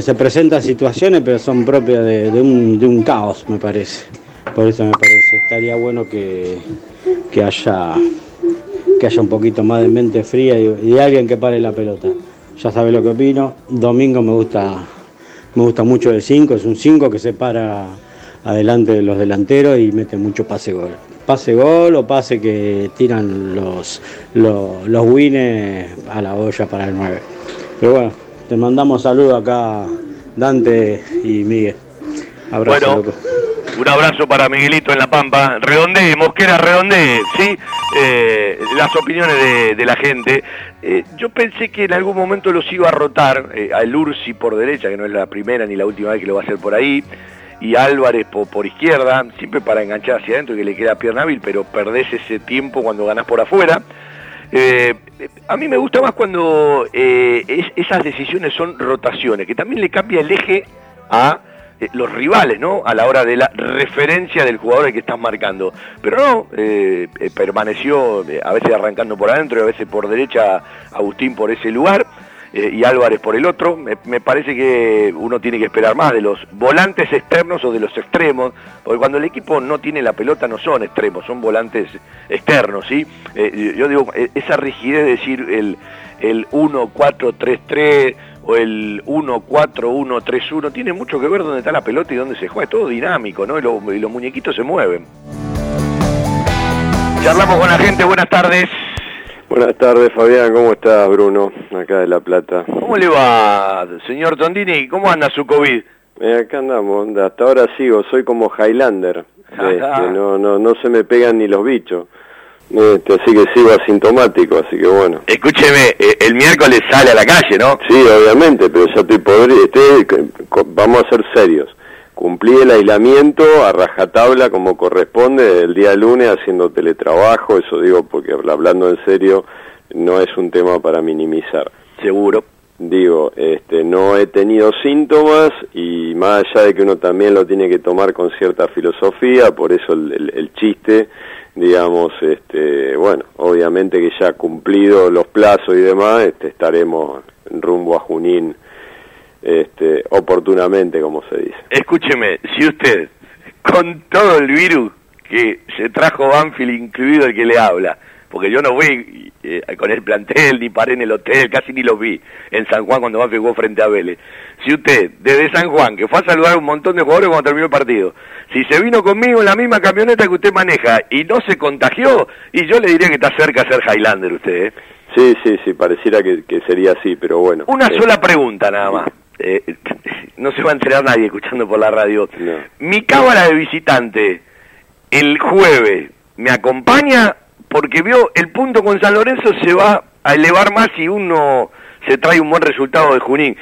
se presentan situaciones pero son propias de, de un, de un caos, me parece. Por eso me parece, estaría bueno que, que haya que haya un poquito más de mente fría y, y alguien que pare la pelota. Ya sabe lo que opino. Domingo me gusta, me gusta mucho el 5, es un 5 que se para adelante de los delanteros y mete mucho pase gol. Pase gol o pase que tiran los, los, los wines a la olla para el 9. Pero bueno, te mandamos saludos acá, Dante y Miguel. Abrazo, Bueno, loco. Un abrazo para Miguelito en La Pampa. Redondee, Mosquera redondee, ¿sí? Eh, las opiniones de, de la gente. Eh, yo pensé que en algún momento los iba a rotar eh, a El Ursi por derecha, que no es la primera ni la última vez que lo va a hacer por ahí, y Álvarez po- por, izquierda, siempre para enganchar hacia adentro y que le queda pierna hábil, pero perdés ese tiempo cuando ganás por afuera. Eh, a mí me gusta más cuando eh, es- esas decisiones son rotaciones, que también le cambia el eje a eh, los rivales, ¿no? A la hora de la referencia del jugador al que estás marcando. Pero no, permaneció a veces arrancando por adentro y a veces por derecha Agustín por ese lugar eh, y Álvarez por el otro. Me, parece que uno tiene que esperar más de los volantes externos o de los extremos, porque cuando el equipo no tiene la pelota no son extremos, son volantes externos, ¿sí? Eh, yo digo, eh, esa rigidez de decir el, el 1-4-3-3 o el 1-4-1-3-1 tiene mucho que ver dónde está la pelota y dónde se juega, es todo dinámico, ¿no? Y los muñequitos se mueven. Charlamos con la gente, buenas tardes. Buenas tardes, Fabián. ¿Cómo estás, Bruno? Acá de La Plata. ¿Cómo le va, señor Tondini? ¿Cómo anda su COVID? Eh, acá andamos. Hasta ahora sigo. Soy como Highlander. [LAUGHS] Este, no, no, no se me pegan ni los bichos. Este, así que sigo asintomático, así que bueno. Escúcheme, eh, el miércoles sale a la calle, ¿no? Sí, obviamente, pero ya estoy podrido. Estoy, vamos a ser serios. Cumplí el aislamiento a rajatabla como corresponde el día lunes haciendo teletrabajo, eso digo porque hablando en serio no es un tema para minimizar. Seguro. Digo, este, no he tenido síntomas y más allá de que uno también lo tiene que tomar con cierta filosofía, por eso el, el- el chiste, digamos, este, bueno, obviamente que ya cumplido los plazos y demás, este, estaremos rumbo a Junín este, oportunamente, como se dice. Escúcheme, si usted, con todo el virus que se trajo Banfield, incluido el que le habla, porque yo no fui eh, con el plantel, ni paré en el hotel, casi ni los vi en San Juan cuando Banfield jugó frente a Vélez. Si usted, desde San Juan, que fue a saludar a un montón de jugadores cuando terminó el partido, si se vino conmigo en la misma camioneta que usted maneja y no se contagió, y yo le diría que está cerca de ser Highlander usted, ¿eh? Sí, sí, sí, pareciera que, que sería así, pero bueno. Una Eh, sola pregunta nada más. Eh, [LAUGHS] no se va a enterar nadie escuchando por la radio. no. Mi cámara de visitante el jueves me acompaña porque vio el punto con San Lorenzo se va a elevar más si uno se trae un buen resultado de Junín.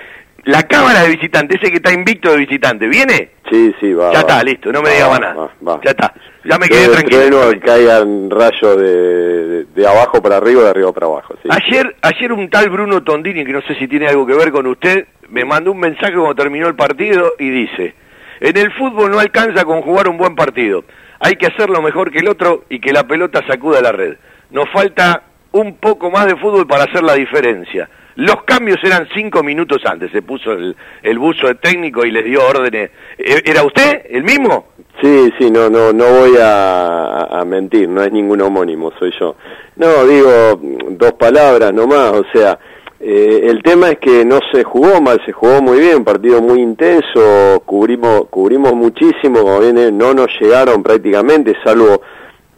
La cámara de visitante, ese que está invicto de visitante, ¿viene? Sí, sí, va. Ya va. está, listo, no me Va, diga va, más nada. va. Ya está, ya me quedé tranquilo. trueno que caigan rayos de, de, de abajo para arriba de arriba para abajo. Sí. Ayer, ayer un tal Bruno Tondini, que no sé si tiene algo que ver con usted, me mandó un mensaje cuando terminó el partido y dice, en el fútbol no alcanza con jugar un buen partido, hay que hacerlo mejor que el otro y que la pelota sacuda la red. Nos falta un poco más de fútbol para hacer la diferencia. Los cambios eran cinco minutos antes, se puso el, el buzo de técnico y les dio órdenes. ¿E- ¿Era usted el mismo? Sí, sí, no, no, no voy a, a mentir, no es ningún homónimo, soy yo. No, digo dos palabras nomás, o sea, eh, el tema es que no se jugó mal, se jugó muy bien, partido muy intenso, cubrimos, cubrimos muchísimo, como viene, no nos llegaron prácticamente, salvo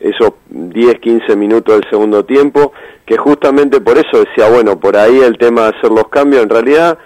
esos 10, 15 minutos del segundo tiempo, que justamente por eso decía, bueno, por ahí el tema de hacer los cambios, en realidad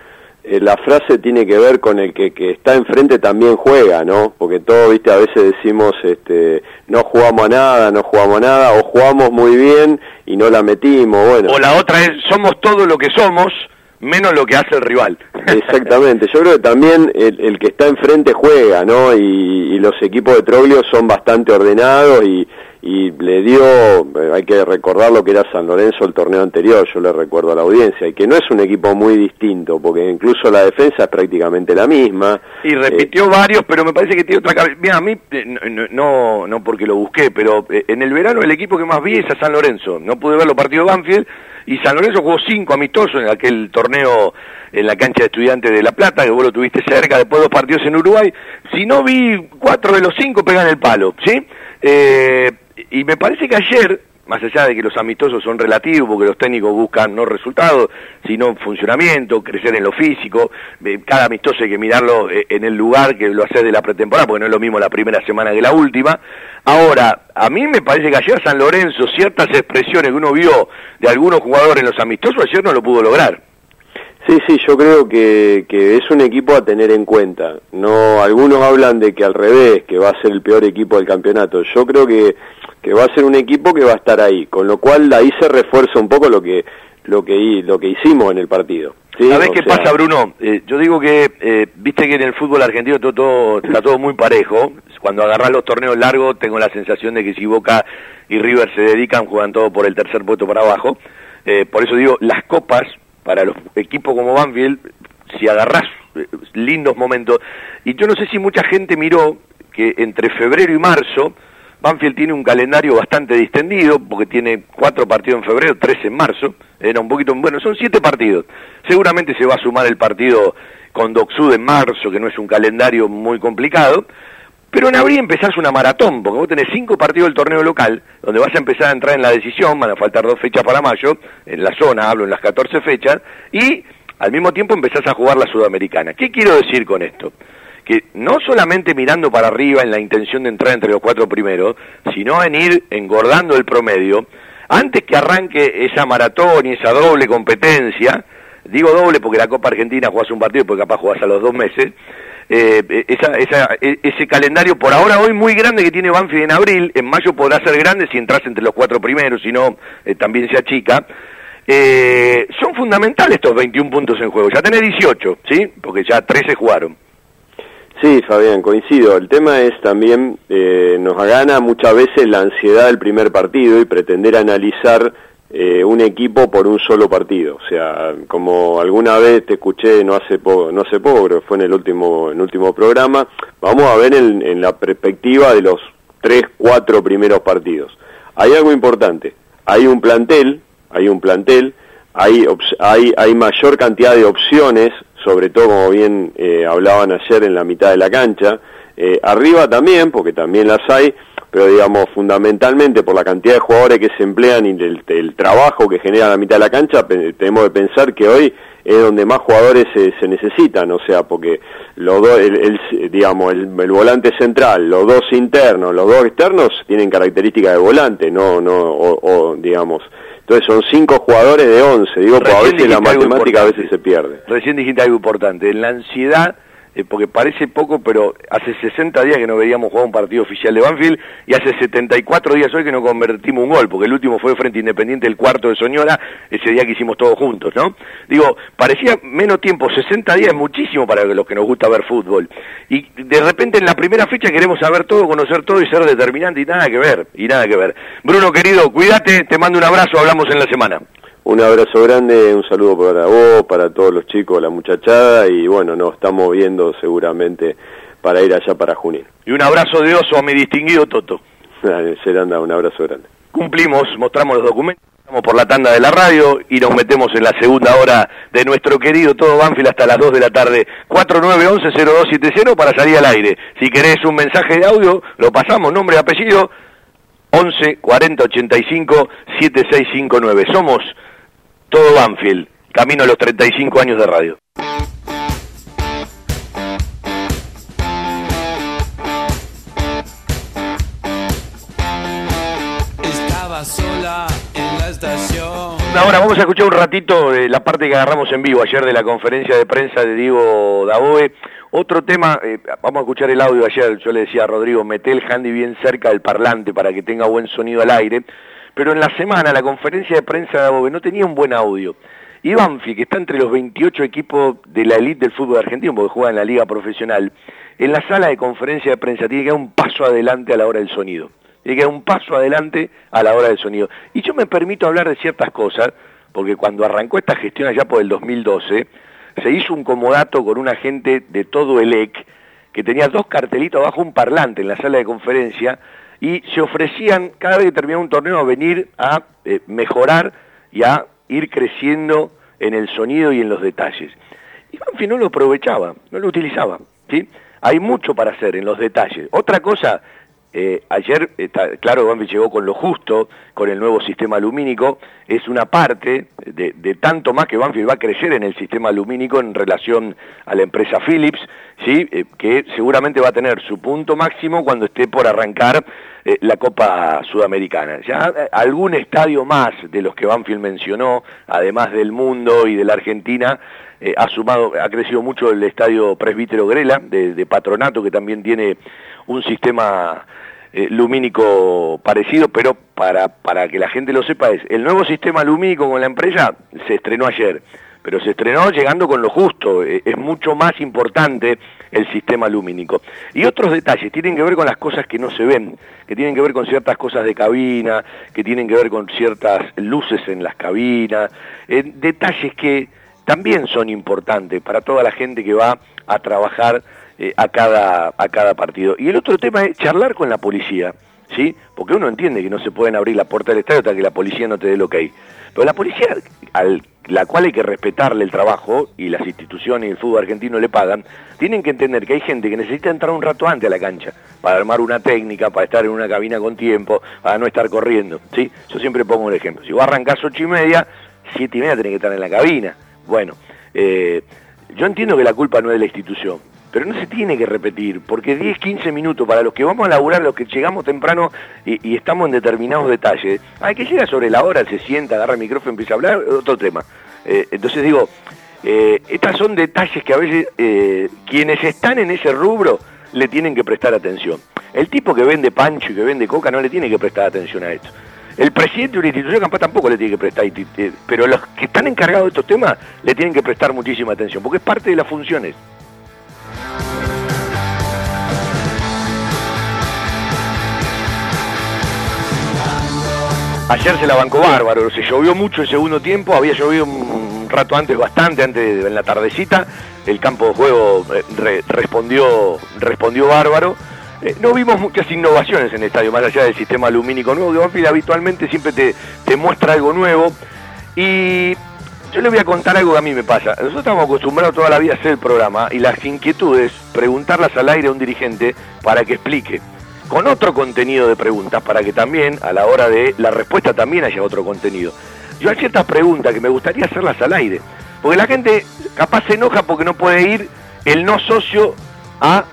eh, la frase tiene que ver con el que, que está enfrente también juega, ¿no? Porque todo, viste, a veces decimos, este, no jugamos a nada, no jugamos a nada, o jugamos muy bien y no la metimos, bueno. O la otra es, somos todo lo que somos, menos lo que hace el rival. Exactamente, yo creo que también el, el que está enfrente juega, ¿no? Y, y los equipos de Troglio son bastante ordenados y, y le dio, eh, hay que recordar lo que era San Lorenzo el torneo anterior, yo le recuerdo a la audiencia, y que no es un equipo muy distinto, porque incluso la defensa es prácticamente la misma. Y repitió varios, pero me parece que tiene otra cabeza. Mira, a mí, eh, no, no, no porque lo busqué, pero eh, en el verano el equipo que más vi es a San Lorenzo. No pude ver los partidos de Banfield y San Lorenzo jugó cinco amistosos en aquel torneo en la cancha de estudiantes de La Plata, que vos lo tuviste cerca, después dos partidos en Uruguay. Si no vi cuatro de los cinco pegan el palo, ¿sí? Eh, y me parece que ayer, más allá de que los amistosos son relativos, porque los técnicos buscan no resultados, sino funcionamiento, crecer en lo físico, eh, cada amistoso hay que mirarlo eh, en el lugar que lo haces de la pretemporada, porque no es lo mismo la primera semana que la última. Ahora, a mí me parece que ayer San Lorenzo, ciertas expresiones que uno vio de algunos jugadores en los amistosos, ayer no lo pudo lograr. Sí, sí, yo creo que, que es un equipo a tener en cuenta. No, algunos hablan de que al revés, que va a ser el peor equipo del campeonato. Yo creo que, que va a ser un equipo que va a estar ahí, con lo cual ahí se refuerza un poco lo que lo que lo que hicimos en el partido. ¿sí? ¿Sabés O qué sea, pasa, Bruno? Eh, yo digo que, eh, viste que en el fútbol argentino todo, todo- está todo muy parejo. Cuando agarrás los torneos largos, tengo la sensación de que si Boca y River se dedican, juegan todo por el tercer puesto para abajo. Eh, por eso digo, las copas, para los equipos como Banfield, si agarrás eh, lindos momentos, y yo no sé si mucha gente miró que entre febrero y marzo, Banfield tiene un calendario bastante distendido, porque tiene cuatro partidos en febrero, tres en marzo, era un poquito, bueno, son siete partidos. Seguramente se va a sumar el partido con Doxud en marzo, que no es un calendario muy complicado, pero en abril empezás una maratón, porque vos tenés cinco partidos del torneo local, donde vas a empezar a entrar en la decisión, van a faltar dos fechas para mayo, en la zona, hablo en las 14 fechas, y al mismo tiempo empezás a jugar la Sudamericana. ¿Qué quiero decir con esto? que no solamente mirando para arriba en la intención de entrar entre los cuatro primeros, sino en ir engordando el promedio, antes que arranque esa maratón y esa doble competencia, digo doble porque la Copa Argentina jugás un partido porque capaz jugás a los dos meses, eh, esa, esa, e- ese calendario por ahora hoy muy grande que tiene Banfield en abril, en mayo podrá ser grande si entras entre los cuatro primeros, si no eh, también se achica, eh, son fundamentales estos 21 puntos en juego, ya tenés 18, ¿sí? Porque ya 13 jugaron. Sí, Fabián, coincido. El tema es también, eh, nos gana muchas veces la ansiedad del primer partido y pretender analizar eh, un equipo por un solo partido. O sea, como alguna vez te escuché, no hace poco, no hace poco, que fue en el último, en último programa, vamos a ver en, en la perspectiva de los tres, cuatro primeros partidos. Hay algo importante. Hay un plantel, hay un plantel, hay, hay, hay mayor cantidad de opciones, sobre todo como bien eh, hablaban ayer en la mitad de la cancha, Eh, arriba también, porque también las hay, pero digamos fundamentalmente por la cantidad de jugadores que se emplean y el, el trabajo que genera la mitad de la cancha, tenemos que pensar que hoy es donde más jugadores se, se necesitan, o sea, porque los dos, el, el- digamos, el, el volante central, los dos internos, los dos externos tienen características de volante, no, no, o, o, digamos, entonces son cinco jugadores de once, digo, porque a veces la matemática a veces se pierde. Recién dijiste algo importante, en la ansiedad eh, porque parece poco, pero hace 60 días que no veíamos jugar un partido oficial de Banfield y hace 74 días hoy que no convertimos un gol, porque el último fue frente Independiente el cuarto de Soñora, ese día que hicimos todos juntos, ¿no? Digo, parecía menos tiempo, 60 días es muchísimo para los que nos gusta ver fútbol. Y de repente en la primera fecha queremos saber todo, conocer todo y ser determinante y nada que ver, y nada que ver. Bruno querido, cuídate, te mando un abrazo, hablamos en la semana. Un abrazo grande, un saludo para vos, para todos los chicos, la muchachada y bueno, nos estamos viendo seguramente para ir allá para Junín. Y un abrazo de oso a mi distinguido Toto. Seranda, un abrazo grande. Cumplimos, mostramos los documentos, estamos por la tanda de la radio y nos metemos en la segunda hora de nuestro querido Todo Banfield hasta las 2 de la tarde. 4911-0270 para salir al aire. Si querés un mensaje de audio, lo pasamos, nombre y apellido, 11 40 85 7659. Somos todo Banfield, camino a los 35 años de radio. Estaba sola en la estación. Ahora vamos a escuchar un ratito de la parte que agarramos en vivo ayer de la conferencia de prensa de Diego Daboe. Otro tema, eh, vamos a escuchar el audio ayer, yo le decía a Rodrigo, mete el handy bien cerca del parlante para que tenga buen sonido al aire, pero en la semana la conferencia de prensa de Daboe no tenía un buen audio. Y que está entre los 28 equipos de la elite del fútbol argentino, porque juega en la liga profesional, en la sala de conferencia de prensa tiene que dar un paso adelante a la hora del sonido. Tiene que dar un paso adelante a la hora del sonido. Y yo me permito hablar de ciertas cosas, porque cuando arrancó esta gestión allá por el 2012, se hizo un comodato con una gente de todo el EC, que tenía dos cartelitos abajo un parlante en la sala de conferencia, y se ofrecían cada vez que terminaba un torneo a venir a eh, mejorar y a ir creciendo en el sonido y en los detalles. Y Banfi no lo aprovechaba, no lo utilizaba. ¿sí? Hay mucho para hacer en los detalles. Otra cosa, eh, ayer, claro, Banfi llegó con lo justo, con el nuevo sistema lumínico, es una parte de, tanto más que Banfield va a crecer en el sistema lumínico en relación a la empresa Philips, ¿sí? Eh, que seguramente va a tener su punto máximo cuando esté por arrancar eh, la Copa Sudamericana. Ya algún estadio más de los que Banfield mencionó, además del mundo y de la Argentina, ha sumado, ha crecido mucho el estadio Presbítero Grela, de Patronato, que también tiene un sistema eh, lumínico parecido, pero para, para que la gente lo sepa es, el nuevo sistema lumínico con la empresa se estrenó ayer, pero se estrenó llegando con lo justo, eh, es mucho más importante el sistema lumínico. Y otros detalles tienen que ver con las cosas que no se ven, que tienen que ver con ciertas cosas de cabina, que tienen que ver con ciertas luces en las cabinas, eh, detalles que también son importantes para toda la gente que va a trabajar eh, a, cada, a cada partido. Y el otro tema es charlar con la policía, ¿sí? Porque uno entiende que no se pueden abrir la puerta del estadio hasta que la policía no te dé lo que hay. Pero la policía, al la cual hay que respetarle el trabajo, y las instituciones y el fútbol argentino le pagan, tienen que entender que hay gente que necesita entrar un rato antes a la cancha, para armar una técnica, para estar en una cabina con tiempo, para no estar corriendo, ¿sí? Yo siempre pongo un ejemplo. Si vos arrancás ocho y media, siete y media tenés que estar en la cabina. Bueno, eh, yo entiendo que la culpa no es de la institución, pero no se tiene que repetir, porque 10, 15 minutos para los que vamos a laburar, los que llegamos temprano y, estamos en determinados detalles, hay que llega sobre la hora, se sienta, agarra el micrófono, empieza a hablar, otro tema. Eh, entonces digo, eh, estas son detalles que a veces eh, quienes están en ese rubro le tienen que prestar atención. El tipo que vende pancho y que vende coca no le tiene que prestar atención a esto. El presidente de una institución capaz tampoco le tiene que prestar, pero los que están encargados de estos temas le tienen que prestar muchísima atención, porque es parte de las funciones. Ayer se la bancó bárbaro, se llovió mucho el segundo tiempo, había llovido un rato antes, bastante antes, en la tardecita, el campo de juego eh, re- respondió, respondió bárbaro. Eh, no vimos muchas innovaciones en el estadio, más allá del sistema lumínico nuevo, que Banfield habitualmente siempre te, te muestra algo nuevo. Y yo le voy a contar algo que a mí me pasa. Nosotros estamos acostumbrados toda la vida a hacer el programa y las inquietudes, preguntarlas al aire a un dirigente para que explique. Con otro contenido de preguntas, para que también a la hora de la respuesta también haya otro contenido. Yo hay ciertas preguntas que me gustaría hacerlas al aire. Porque la gente capaz se enoja porque no puede ir el no socio a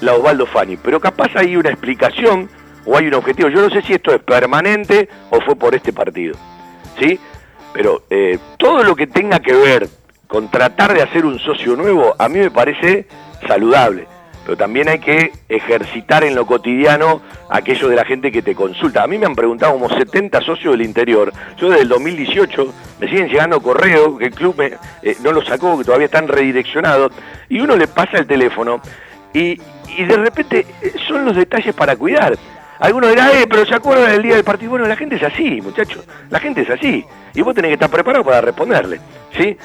la Osvaldo Fani. Pero capaz hay una explicación o hay un objetivo. Yo no sé si esto es permanente o fue por este partido. ¿Sí? Pero eh, todo lo que tenga que ver con tratar de hacer un socio nuevo, a mí me parece saludable. Pero también hay que ejercitar en lo cotidiano aquello de la gente que te consulta. A mí me han preguntado como 70 socios del interior. Yo desde el 2018 me siguen llegando correos que el club eh, no lo sacó, que todavía están redireccionados. Y uno le pasa el teléfono y, y de repente eh, son los detalles para cuidar. Algunos dirán, eh, pero se acuerdan del día del partido. Bueno, la gente es así, muchachos. La gente es así. Y vos tenés que estar preparado para responderle. ¿Sí?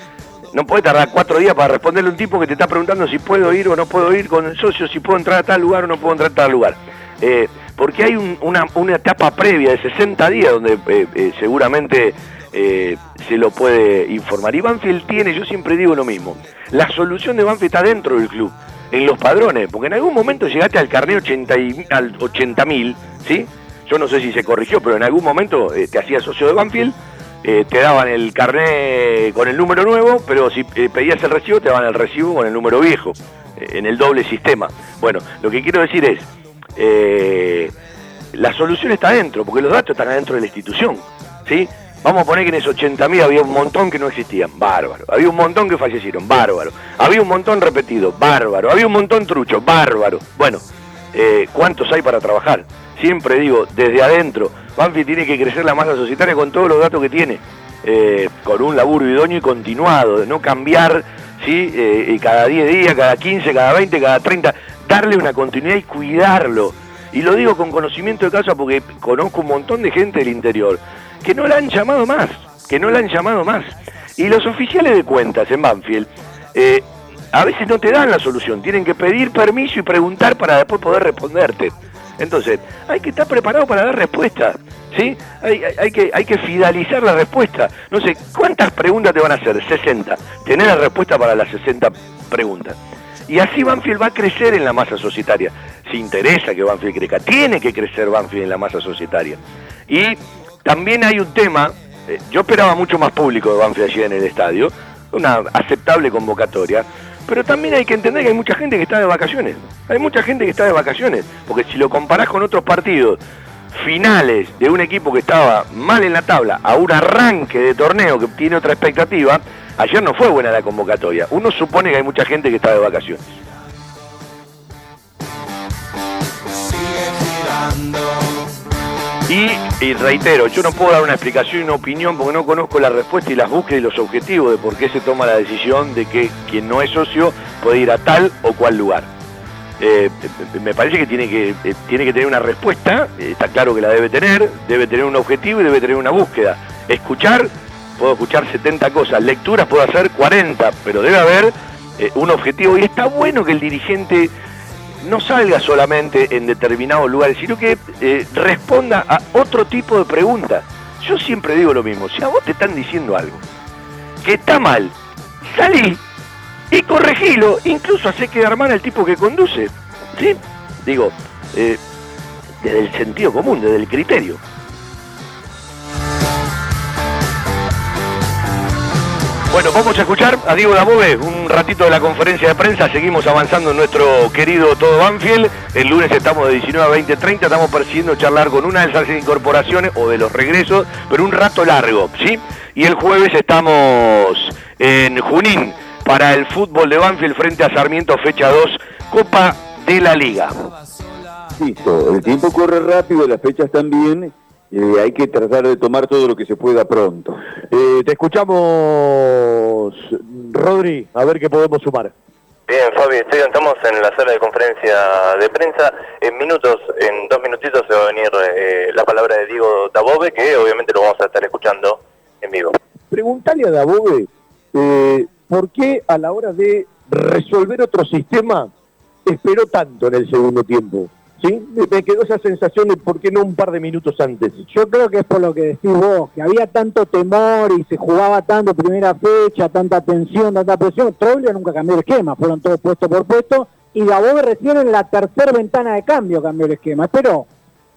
No podés tardar cuatro días para responderle a un tipo que te está preguntando si puedo ir o no puedo ir con el socio, si puedo entrar a tal lugar o no puedo entrar a tal lugar. Eh, porque hay una, una, etapa previa de 60 días donde eh, eh, seguramente se lo puede informar. Y Banfield tiene, yo siempre digo lo mismo, la solución de Banfield está dentro del club, en los padrones, porque en algún momento llegaste al carnet 80 al 80.000, ¿sí? Yo no sé si se corrigió, pero en algún momento te hacías socio de Banfield eh, te daban el carnet con el número nuevo, pero si eh, pedías el recibo, te daban el recibo con el número viejo, eh, en el doble sistema. Bueno, lo que quiero decir es, la solución está adentro, porque los datos están adentro de la institución, ¿sí? Vamos a poner que en esos 80.000 había un montón que no existían, bárbaro. Había un montón que fallecieron, bárbaro. Había un montón repetido, bárbaro. Había un montón trucho, bárbaro. Bueno, ¿cuántos hay para trabajar? Siempre digo, desde adentro, Banfield tiene que crecer la masa societaria con todos los datos que tiene, eh, con un laburo idóneo y continuado, de no cambiar ¿sí? Eh, cada 10 días, cada 15, cada 20, cada 30, darle una continuidad y cuidarlo. Y lo digo con conocimiento de causa porque conozco un montón de gente del interior que no la han llamado más, que no la han llamado más. Y los oficiales de cuentas en Banfield eh, a veces no te dan la solución, tienen que pedir permiso y preguntar para después poder responderte. Entonces, hay que estar preparado para dar respuesta, ¿sí? Hay, que, hay que fidelizar la respuesta. No sé, ¿cuántas preguntas te van a hacer? 60. Tener la respuesta para las 60 preguntas. Y así Banfield va a crecer en la masa societaria. Si interesa que Banfield crezca, tiene que crecer Banfield en la masa societaria. Y también hay un tema, eh, yo esperaba mucho más público de Banfield allí en el estadio, una aceptable convocatoria, pero también hay que entender que hay mucha gente que está de vacaciones. Hay mucha gente que está de vacaciones. Porque si lo comparás con otros partidos finales de un equipo que estaba mal en la tabla a un arranque de torneo que tiene otra expectativa, ayer no fue buena la convocatoria. Uno supone que hay mucha gente que está de vacaciones. Y, reitero, yo no puedo dar una explicación y una opinión porque no conozco la respuesta y las búsquedas y los objetivos de por qué se toma la decisión de que quien no es socio puede ir a tal o cual lugar. Eh, me parece que tiene que, eh, tiene que tener una respuesta, eh, está claro que la debe tener, debe tener un objetivo y debe tener una búsqueda. Escuchar, puedo escuchar 70 cosas, lecturas puedo hacer 40, pero debe haber un objetivo y está bueno que el dirigente no salga solamente en determinados lugares, sino que eh, responda a otro tipo de preguntas. Yo siempre digo lo mismo, si a vos te están diciendo algo que está mal, salí y corregilo, incluso hace quedar mal al tipo que conduce. ¿Sí? Digo, eh, desde el sentido común, desde el criterio. Bueno, vamos a escuchar a Diego Dabove un ratito de la conferencia de prensa. Seguimos avanzando en nuestro querido Todo Banfield. El lunes estamos de 19 a 20, 30. Estamos persiguiendo charlar con una de esas incorporaciones o de los regresos, pero un rato largo, ¿sí? Y el jueves estamos en Junín para el fútbol de Banfield frente a Sarmiento, fecha 2, Copa de la Liga. Listo, el tiempo corre rápido, las fechas también eh, hay que tratar de tomar todo lo que se pueda pronto. Eh, te escuchamos, Rodri, a ver qué podemos sumar. Bien, Fabi, estamos en la sala de conferencia de prensa. En minutos, en dos minutitos se va a venir eh, la palabra de Diego Dabove, que obviamente lo vamos a estar escuchando en vivo. Preguntale a Dabove, ¿por qué a la hora de resolver otro sistema esperó tanto en el segundo tiempo? ¿Sí? Me quedó esa sensación de por qué no un par de minutos antes. Yo creo que es por lo que decís vos, que había tanto temor y se jugaba tanto primera fecha, tanta tensión, tanta presión. Troglio nunca cambió el esquema, fueron todos puesto por puesto. Y Dabove recién en la tercera ventana de cambio cambió el esquema. Pero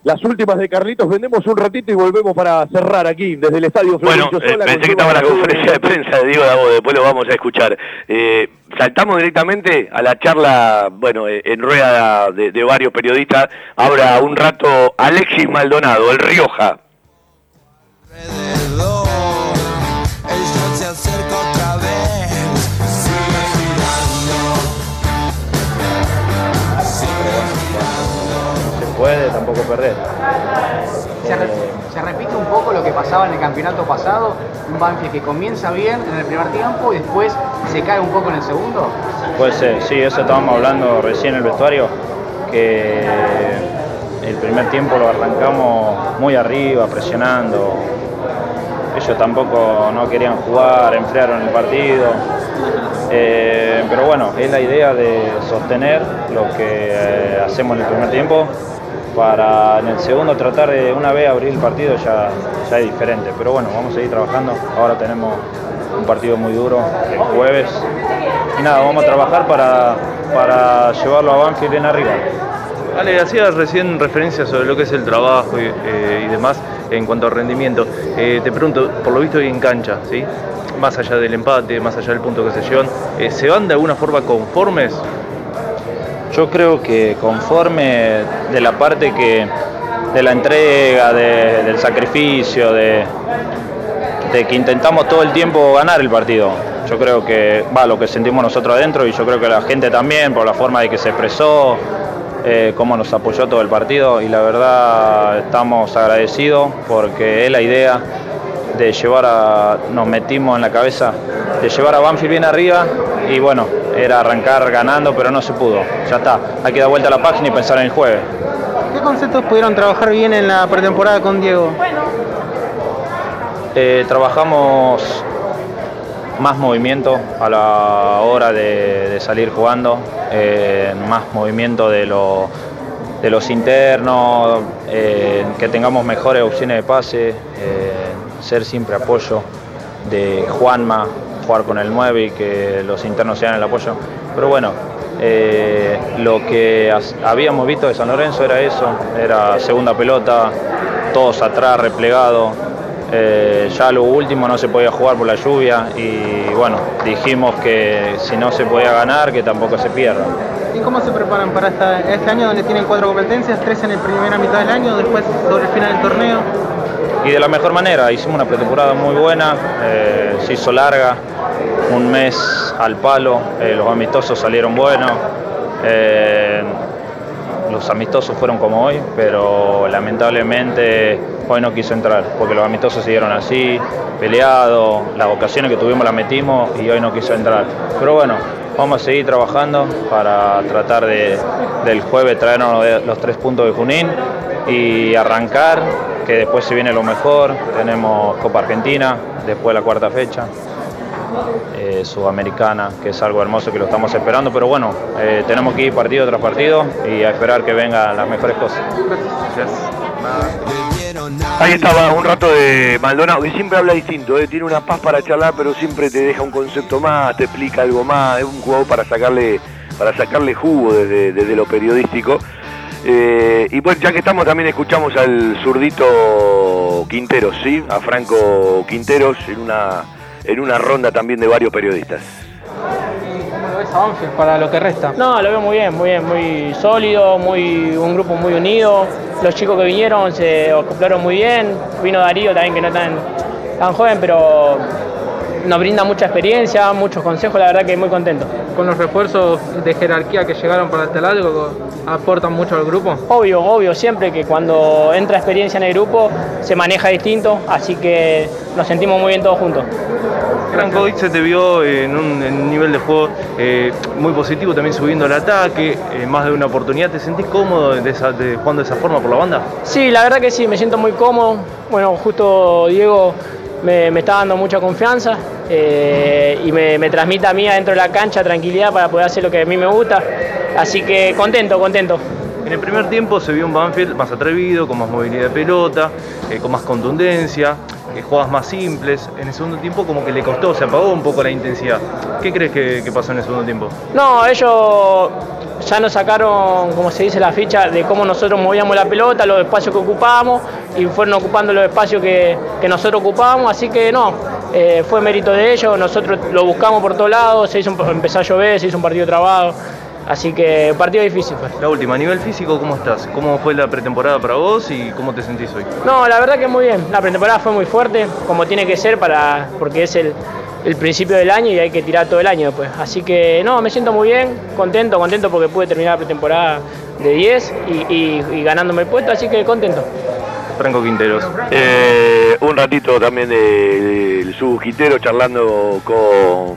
las últimas de Carlitos, vendemos un ratito y volvemos para cerrar aquí desde el Estadio Bueno, eh, pensé que estaba la conferencia de prensa de Diego Davo, después lo vamos a escuchar. Eh, saltamos directamente a la charla, bueno, eh, en rueda de, de varios periodistas. Ahora un rato Alexis Maldonado, el Rioja. Pasaba en el campeonato pasado, un Banfield que comienza bien en el primer tiempo y después se cae un poco en el segundo. Puede ser, sí, eso estábamos hablando recién en el vestuario, que el primer tiempo lo arrancamos muy arriba, presionando. Ellos tampoco no querían jugar, enfriaron el partido. Eh, pero bueno, es la idea de sostener lo que eh, hacemos en el primer tiempo para en el segundo tratar de una vez abrir el partido ya, ya es diferente. Pero bueno, vamos a seguir trabajando. Ahora tenemos un partido muy duro el jueves. Y nada, vamos a trabajar para, para llevarlo a Banfield bien arriba. Ale, hacías recién referencia sobre lo que es el trabajo y, eh, demás en cuanto al rendimiento. Eh, te pregunto, por lo visto hoy en cancha, ¿sí? más allá del empate, más allá del punto que se llevan, eh, ¿se van de alguna forma conformes? Yo creo que conforme de la parte que de la entrega, de- del sacrificio, de, de que intentamos todo el tiempo ganar el partido. Yo creo que va lo que sentimos nosotros adentro y yo creo que la gente también por la forma de que se expresó, eh, cómo nos apoyó todo el partido y la verdad estamos agradecidos porque es la idea de llevar a, nos metimos en la cabeza de llevar a Banfield bien arriba y bueno, era arrancar ganando pero no se pudo, ya está, hay que dar vuelta a la página y pensar en el jueves. ¿Qué conceptos pudieron trabajar bien en la pretemporada con Diego? Eh, trabajamos más movimiento a la hora de, de salir jugando, eh, más movimiento de, lo- de los internos, eh, que tengamos mejores opciones de pase, eh, ser siempre apoyo de Juanma, jugar con el 9 y que los internos sean el apoyo. Pero bueno, eh, lo que habíamos visto de San Lorenzo era eso, era segunda pelota, todos atrás, replegados. Eh, ya lo último no se podía jugar por la lluvia y bueno, dijimos que si no se podía ganar, que tampoco se pierda. ¿Y cómo se preparan para esta- este año donde tienen cuatro competencias, tres en la primera mitad del año, después sobre el final del torneo? Y de la mejor manera, hicimos una pretemporada muy buena, eh, se hizo larga, un mes al palo, eh, los amistosos salieron buenos, eh, los amistosos fueron como hoy, pero lamentablemente hoy no quiso entrar, porque los amistosos siguieron así, peleados, las ocasiones que tuvimos las metimos y hoy no quiso entrar. Pero bueno, vamos a seguir trabajando para tratar de, del jueves traernos los tres puntos de Junín y arrancar, que después se viene lo mejor, tenemos Copa Argentina, después la cuarta fecha. Eh, sudamericana, que es algo hermoso que lo estamos esperando, pero bueno, eh, tenemos que ir partido tras partido y a esperar que vengan las mejores cosas. Ahí estaba un rato de Maldonado, que siempre habla distinto, ¿eh? tiene una paz para charlar, pero siempre te deja un concepto más, te explica algo más, es un jugador para sacarle, para sacarle jugo desde, desde lo periodístico. Eh, y bueno, ya que estamos también escuchamos al zurdito Quinteros, ¿sí? A Franco Quinteros en una, en una ronda también de varios periodistas. ¿Cómo lo ves a para lo que resta? No, lo veo muy bien, muy bien, muy sólido, muy, un grupo muy unido. Los chicos que vinieron se acoplaron muy bien. Vino Darío también, que no tan, tan joven, pero nos brinda mucha experiencia, muchos consejos, la verdad que muy contento. Con los refuerzos de jerarquía que llegaron para este lado, ¿aportan mucho al grupo? Obvio, obvio, siempre que cuando entra experiencia en el grupo se maneja distinto, así que nos sentimos muy bien todos juntos. Hoy se te vio en un, en un nivel de juego eh, muy positivo, también subiendo el ataque, eh, más de una oportunidad. ¿Te sentís cómodo de esa- de- jugando de esa forma por la banda? Sí, la verdad que sí, me siento muy cómodo. Bueno, justo Diego me, está dando mucha confianza eh, y me, me transmite a mí adentro de la cancha tranquilidad para poder hacer lo que a mí me gusta. Así que contento, contento. En el primer tiempo se vio un Banfield más atrevido, con más movilidad de pelota, eh, con más contundencia, eh, jugadas más simples. En el segundo tiempo como que le costó, se apagó un poco la intensidad. ¿Qué crees que, pasó en el segundo tiempo? No, ellos ya nos sacaron, como se dice, la ficha de cómo nosotros movíamos la pelota, los espacios que ocupábamos y fueron ocupando los espacios que, que nosotros ocupábamos, así que no, eh, fue mérito de ellos, nosotros lo buscamos por todos lados, se hizo un- empezó a llover, se hizo un partido trabado, así que partido difícil fue. La última, a nivel físico, ¿cómo estás? ¿Cómo fue la pretemporada para vos y cómo te sentís hoy? No, la verdad que muy bien. La pretemporada fue muy fuerte, como tiene que ser para, porque es el, el principio del año y hay que tirar todo el año después. Así que no, me siento muy bien, contento, contento porque pude terminar la pretemporada de 10 y, y- y ganándome el puesto, así que contento. Franco Quinteros. Eh, un ratito también del subquitero charlando con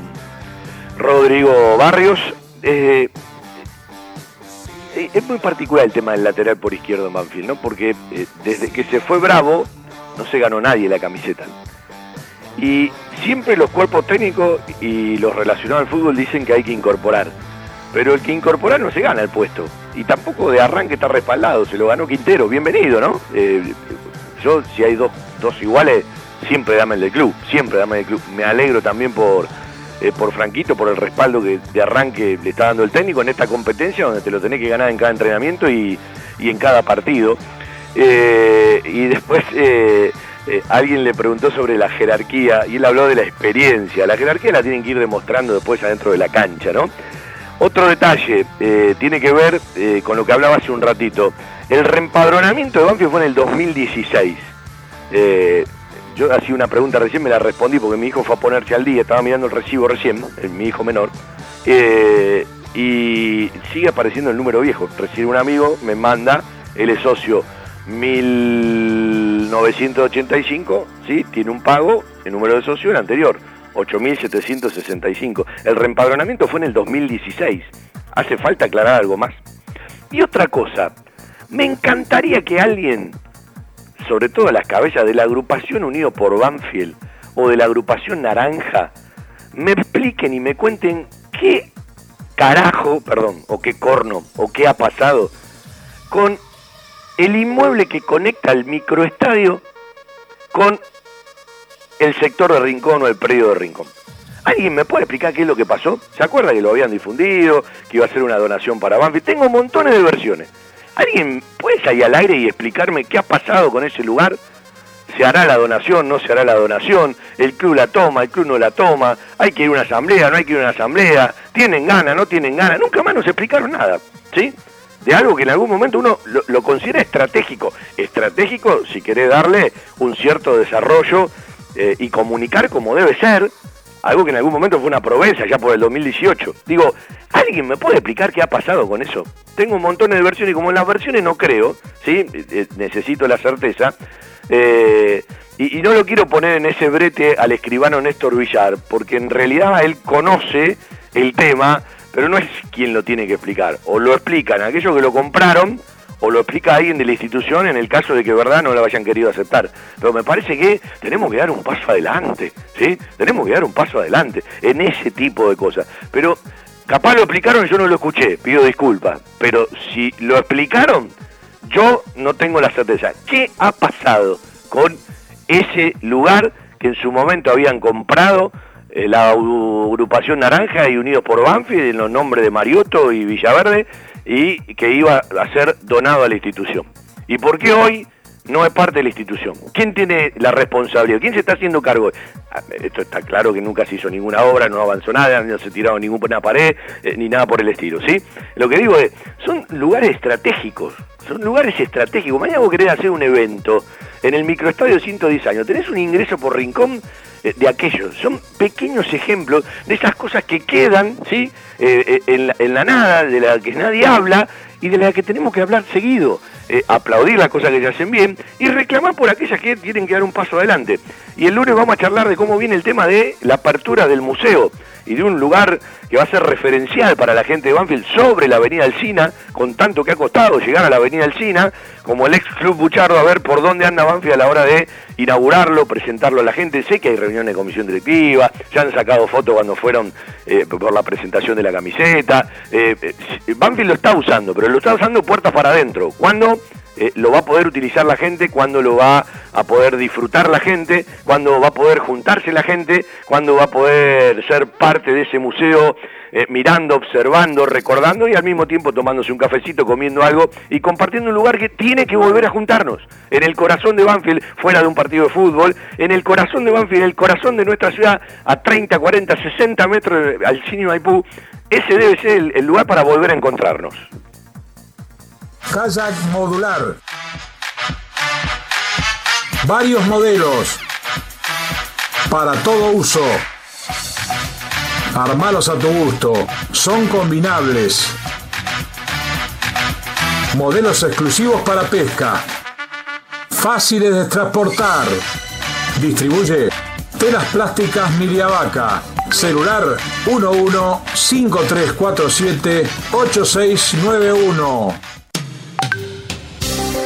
Rodrigo Barrios. Eh, es muy particular el tema del lateral por izquierdo en Banfield, ¿no? Porque eh, desde que se fue Bravo no se ganó nadie la camiseta. Y siempre los cuerpos técnicos y los relacionados al fútbol dicen que hay que incorporar. Pero el que incorporar no se gana el puesto. Y tampoco de arranque está respaldado. Se lo ganó Quintero. Bienvenido, ¿no? Eh, yo, si hay dos, dos iguales, siempre dame el del club. Siempre dame el del club. Me alegro también por, eh, por Franquito, por el respaldo que de arranque le está dando el técnico en esta competencia donde te lo tenés que ganar en cada entrenamiento y, y en cada partido. Eh, y después eh, alguien le preguntó sobre la jerarquía y él habló de la experiencia. La jerarquía la tienen que ir demostrando después adentro de la cancha, ¿no? Otro detalle tiene que ver con lo que hablaba hace un ratito. El reempadronamiento de Banfield fue en el 2016. Yo hacía una pregunta recién, me la respondí porque mi hijo fue a ponerse al día, estaba mirando el recibo recién, mi hijo menor, eh, y sigue apareciendo el número viejo. Recién un amigo me manda, él es socio 1985, ¿sí? tiene un pago, el número de socio el anterior, 8765. El reempadronamiento fue en el 2016. Hace falta aclarar algo más. Y otra cosa, me encantaría que alguien, sobre todo las cabezas de la agrupación Unido por Banfield o de la agrupación Naranja, me expliquen y me cuenten qué carajo, perdón, o qué corno, o qué ha pasado con el inmueble que conecta el microestadio con el sector de Rincón o el predio de Rincón. ¿Alguien me puede explicar qué es lo que pasó? ¿Se acuerda que lo habían difundido, que iba a ser una donación para Banfield? Tengo montones de versiones. ¿Alguien puede salir al aire y explicarme qué ha pasado con ese lugar? ¿Se hará la donación? ¿No se hará la donación? ¿El club la toma? ¿El club no la toma? ¿Hay que ir a una asamblea? ¿No hay que ir a una asamblea? ¿Tienen ganas? ¿No tienen ganas? Nunca más nos explicaron nada, ¿sí? De algo que en algún momento uno lo, considera estratégico. Estratégico si querés darle un cierto desarrollo eh, y comunicar como debe ser, algo que en algún momento fue una proeza ya por el 2018. Digo, ¿alguien me puede explicar qué ha pasado con eso? Tengo un montón de versiones y como en las versiones no creo, ¿sí? Eh, eh, necesito la certeza. eh, y, y no lo quiero poner en ese brete al escribano Néstor Villar, porque en realidad él conoce el tema, pero no es quien lo tiene que explicar. O lo explican aquellos que lo compraron, o lo explica alguien de la institución en el caso de que verdad no lo hayan querido aceptar. Pero me parece que tenemos que dar un paso adelante, ¿sí? Tenemos que dar un paso adelante en ese tipo de cosas. Pero capaz lo explicaron yo no lo escuché, pido disculpas. Pero si lo explicaron, yo no tengo la certeza. ¿Qué ha pasado con ese lugar que en su momento habían comprado eh, la agrupación Naranja y Unidos por Banfield en los nombres de Mariotto y Villaverde y que iba a ser donado a la institución? ¿Y por qué hoy no es parte de la institución? ¿Quién tiene la responsabilidad? ¿Quién se está haciendo cargo? Ah, Esto está claro que nunca se hizo ninguna obra, no avanzó nada, no se tiraron ninguna pared, eh, ni nada por el estilo, ¿sí? Lo que digo es, son lugares estratégicos, son lugares estratégicos. Mañana vos querés hacer un evento en el microestadio de 110 años, tenés un ingreso por rincón eh, de aquellos. Son pequeños ejemplos de esas cosas que quedan ¿sí? Eh, eh, en, la, en la nada, de las que nadie habla y de las que tenemos que hablar seguido. Eh, aplaudir las cosas que se hacen bien y reclamar por aquellas que tienen que dar un paso adelante. Y el lunes vamos a charlar de cómo viene el tema de la apertura del museo y de un lugar que va a ser referencial para la gente de Banfield sobre la Avenida Alcina, con tanto que ha costado llegar a la Avenida Alcina, como el ex Club Buchardo, a ver por dónde anda Banfield a la hora de inaugurarlo, presentarlo a la gente. Sé que hay reuniones de comisión directiva, ya han sacado fotos cuando fueron eh, por la presentación de la camiseta. Eh, eh, Banfield lo está usando, pero lo está usando puertas para adentro. ¿Cuándo? Eh, lo va a poder utilizar la gente, cuando lo va a poder disfrutar la gente, cuando va a poder juntarse la gente, cuando va a poder ser parte de ese museo, eh, mirando, observando, recordando y al mismo tiempo tomándose un cafecito, comiendo algo y compartiendo un lugar que tiene que volver a juntarnos. En el corazón de Banfield, fuera de un partido de fútbol, en el corazón de Banfield, en el corazón de nuestra ciudad, a 30, 40, 60 metros al cine Maipú, ese debe ser el lugar para volver a encontrarnos. Kayak modular. Varios modelos. Para todo uso. Armalos a tu gusto. Son combinables. modelos exclusivos para pesca, fáciles de transportar. Distribuye telas plásticas Miliavaca. Celular 1153478691.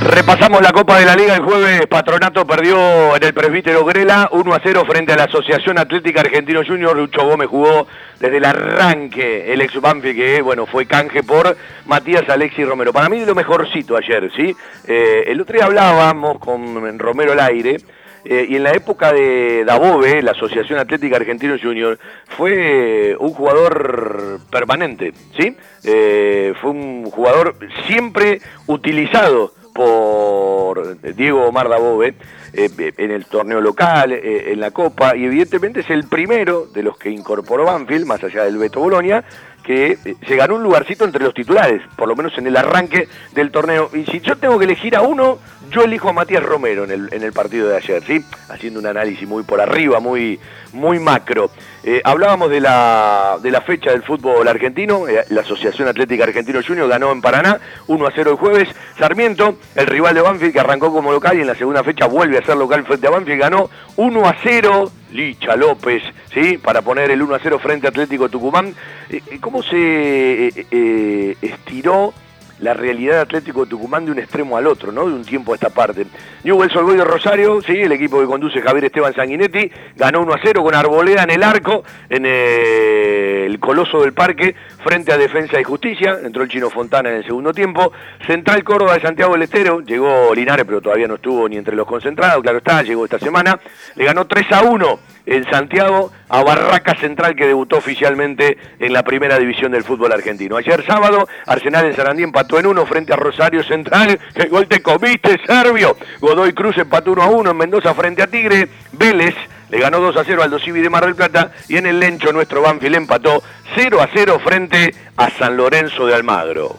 Repasamos la Copa de la Liga el jueves. Patronato perdió en el presbítero Grela 1 a 0 frente a la Asociación Atlética Argentino Junior. Lucho Gómez jugó desde el arranque el ex Banfi que bueno fue canje por Matías Alexis Romero. Para mí lo mejorcito ayer, ¿sí? Eh, el otro día hablábamos con Romero al aire. eh, y en la época de Dabove, la Asociación Atlética Argentino Junior, fue un jugador permanente, ¿sí? Eh, fue un jugador siempre utilizado por Diego Omar Dabove eh, en el torneo local, eh, en la Copa, y evidentemente es el primero de los que incorporó Banfield, más allá del Beto Bolonia, que eh, se ganó un lugarcito entre los titulares, por lo menos en el arranque del torneo. Y si yo tengo que elegir a uno, yo elijo a Matías Romero en el, en el partido de ayer, ¿sí? Haciendo un análisis muy por arriba, muy, muy macro. Eh, hablábamos de la, de la fecha del fútbol argentino, eh, la Asociación Atlética Argentino Junior ganó en Paraná 1 a 0 el jueves. Sarmiento, el rival de Banfield que arrancó como local y en la segunda fecha vuelve a ser local frente a Banfield, ganó 1 a 0. Licha López, ¿sí? Para poner el 1 a 0 frente a Atlético Tucumán. Eh, ¿Cómo se eh, estiró la realidad de Atlético Tucumán de un extremo al otro, ¿no? De un tiempo a esta parte. Newell's Old de Rosario, sí, el equipo que conduce Javier Esteban Sanguinetti, ganó 1 a 0 con Arboleda en el arco, en el Coloso del Parque, frente a Defensa y Justicia, entró el Chino Fontana en el segundo tiempo. Central Córdoba de Santiago del Estero, llegó Linares, pero todavía no estuvo ni entre los concentrados, claro está, llegó esta semana, le ganó 3 a 1 en Santiago a Barraca Central que debutó oficialmente en la primera división del fútbol argentino. Ayer sábado, Arsenal en Sarandí empató en uno frente a Rosario Central. El gol te comiste, Servio. Godoy Cruz empató 1 a 1 en Mendoza frente a Tigre. Vélez le ganó 2 a 0 al Dosivi de Mar del Plata y en el Lencho nuestro Banfield empató 0 a 0 frente a San Lorenzo de Almagro.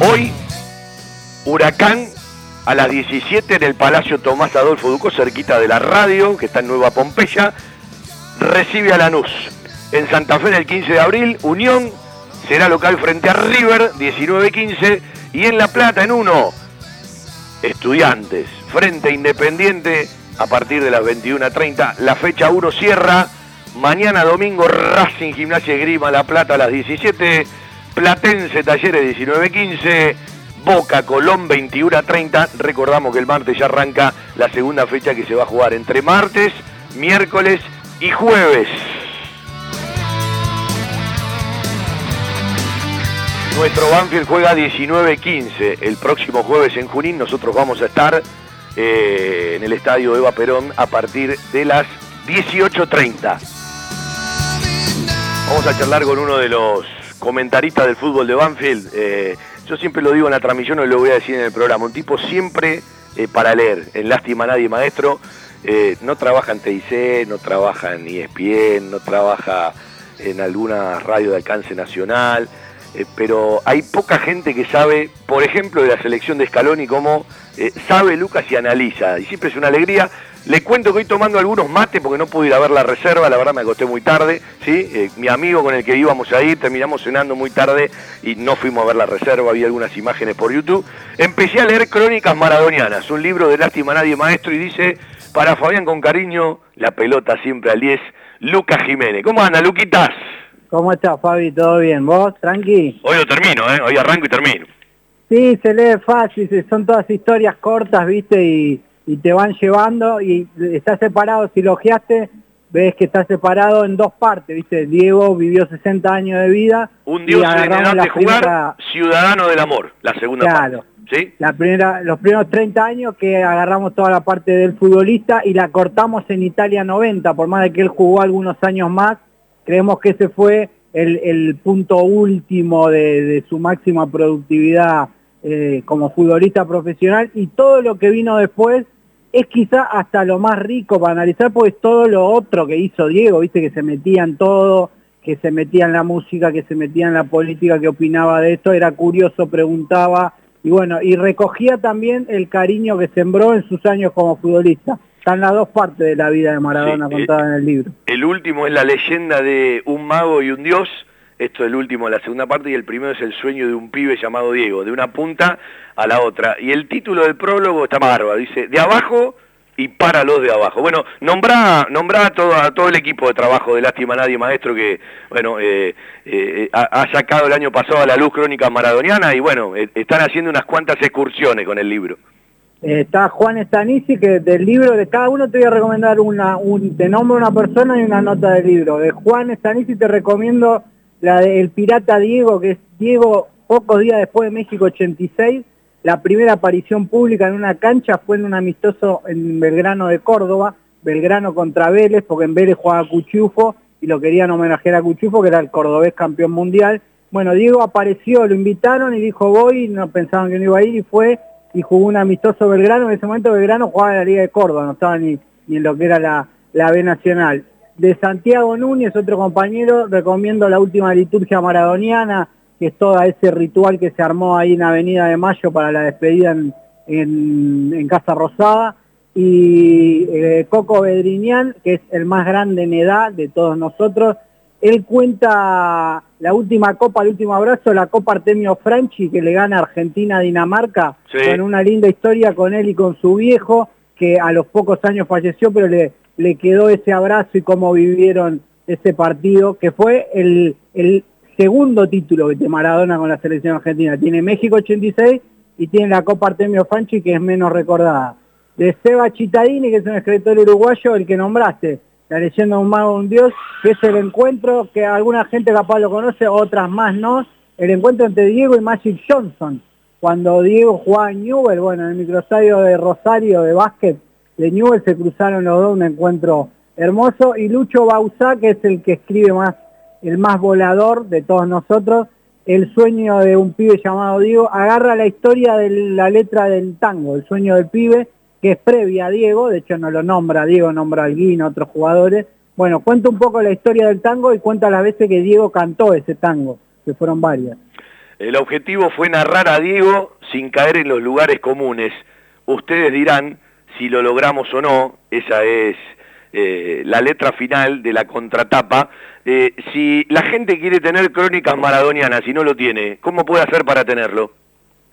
Hoy, Huracán a las 17 en el Palacio Tomás Adolfo Duco, cerquita de la radio, que está en Nueva Pompeya, recibe a Lanús. En Santa Fe, el 15 de abril, Unión será local frente a River, 19-15, y en La Plata, en uno, Estudiantes, frente a Independiente, a partir de las 21.30, la fecha 1 cierra, mañana domingo, Racing Gimnasia Grima, La Plata a las 17, Platense Talleres 19-15, Boca Colón 21 a 30. Recordamos que el martes ya arranca la segunda fecha que se va a jugar entre martes, miércoles y jueves. Nuestro Banfield juega 19-15 el próximo jueves en Junín. Nosotros vamos a estar eh, en el estadio Eva Perón a partir de las 18.30. Vamos a charlar con uno de los comentaristas del fútbol de Banfield. Eh, yo siempre lo digo en la transmisión y lo voy a decir en el programa. Un tipo siempre eh, para leer. En Lástima Nadie Maestro. No trabaja en TIC, no trabaja en ESPN, no trabaja en alguna radio de alcance nacional. Eh, pero hay poca gente que sabe, por ejemplo, de la selección de Scaloni, cómo eh, sabe Lucas y analiza. Y siempre es una alegría. Le cuento que hoy tomando algunos mates porque no pude ir a ver la reserva, la verdad me acosté muy tarde, ¿sí? Eh, mi amigo con el que íbamos a ir, terminamos cenando muy tarde y no fuimos a ver la reserva, vi algunas imágenes por YouTube. Empecé a leer Crónicas Maradonianas, un libro de Lástima Nadie Maestro y dice, para Fabián con cariño, la pelota siempre al 10, Lucas Jiménez. ¿Cómo anda, Luquitas? ¿Cómo estás, Fabi? ¿Todo bien? ¿Vos? ¿Tranqui? Hoy lo termino, ¿eh? Hoy arranco y termino. Sí, se lee fácil, son todas historias cortas, viste, y, y te van llevando y está separado, si lo ojeaste, ves que está separado en dos partes, viste, Diego vivió 60 años de vida. Un dios de jugar, primera- ciudadano del amor, la segunda Claro. parte. ¿Sí? la primera, los primeros 30 años que agarramos toda la parte del futbolista y la cortamos en Italia 90, por más de que él jugó algunos años más, creemos que ese fue el, punto último de, de su máxima productividad eh, como futbolista profesional y todo lo que vino después es quizá hasta lo más rico para analizar, pues todo lo otro que hizo Diego, viste que se metía en todo, que se metía en la música, que se metía en la política, que opinaba de esto, era curioso, preguntaba, y bueno, y recogía también el cariño que sembró en sus años como futbolista. Están las dos partes de la vida de Maradona Sí, contadas en el libro. El último es la leyenda de un mago y un dios. Esto es el último, la segunda parte, y el primero es el sueño de un pibe llamado Diego, de una punta a la otra. Y el título del prólogo está bárbaro, dice, de abajo y para los de abajo. Bueno, nombrá, nombrá a, todo, a todo el equipo de trabajo de Lástima Nadie, maestro, que bueno eh, eh, ha, ha sacado el año pasado a la luz Crónica Maradoniana y bueno, eh, están haciendo unas cuantas excursiones con el libro. Eh, está Juan Stanici, que del libro de cada uno te voy a recomendar una, un, te nombro una persona y una nota del libro. De Juan Stanici te recomiendo la del Pirata Diego, que es Diego pocos días después de México 86. La primera aparición pública en una cancha fue en un amistoso en Belgrano de Córdoba, Belgrano contra Vélez, porque en Vélez jugaba Cuchufo y lo querían homenajear a Cuchufo, que era el cordobés campeón mundial. Bueno, Diego apareció, lo invitaron y dijo voy, no pensaban que no iba a ir y fue y jugó un amistoso Belgrano. En ese momento Belgrano jugaba en la Liga de Córdoba, no estaba ni, ni en lo que era la, la B Nacional. De Santiago Núñez, otro compañero, recomiendo la última liturgia maradoniana, que es todo ese ritual que se armó ahí en Avenida de Mayo para la despedida en, en- Casa Rosada. Y eh, Coco Bedriñán, que es el más grande en edad de todos nosotros, él cuenta la última copa, el último abrazo, la Copa Artemio Franchi, que le gana Argentina a Dinamarca, Sí. con una linda historia con él y con su viejo, que a los pocos años falleció, pero le, le quedó ese abrazo y cómo vivieron ese partido, que fue el, el segundo título que tiene Maradona con la selección argentina. Tiene México 86 y tiene la Copa Artemio Franchi, que es menos recordada. De Seba Chitadini, que es un escritor uruguayo, el que nombraste, la leyenda de un mago, un dios, que es el encuentro que alguna gente capaz lo conoce, otras más no, el encuentro entre Diego y Magic Johnson. Cuando Diego jugaba en Newell, bueno, en el microestadio de Rosario de básquet de Newell se cruzaron los dos, un encuentro hermoso. Y Lucho Bausá, que es el que escribe más, el más volador de todos nosotros, el sueño de un pibe llamado Diego, agarra la historia de la letra del tango, el sueño del pibe, que es previa a Diego, de hecho no lo nombra Diego, nombra a Alguín, otros jugadores. Bueno, cuenta un poco la historia del tango y cuenta las veces que Diego cantó ese tango, que fueron varias. El objetivo fue narrar a Diego sin caer en los lugares comunes. Ustedes dirán si lo logramos o no, esa es eh, la letra final de la contratapa. Eh, si la gente quiere tener crónicas maradonianas y no lo tiene, ¿cómo puede hacer para tenerlo?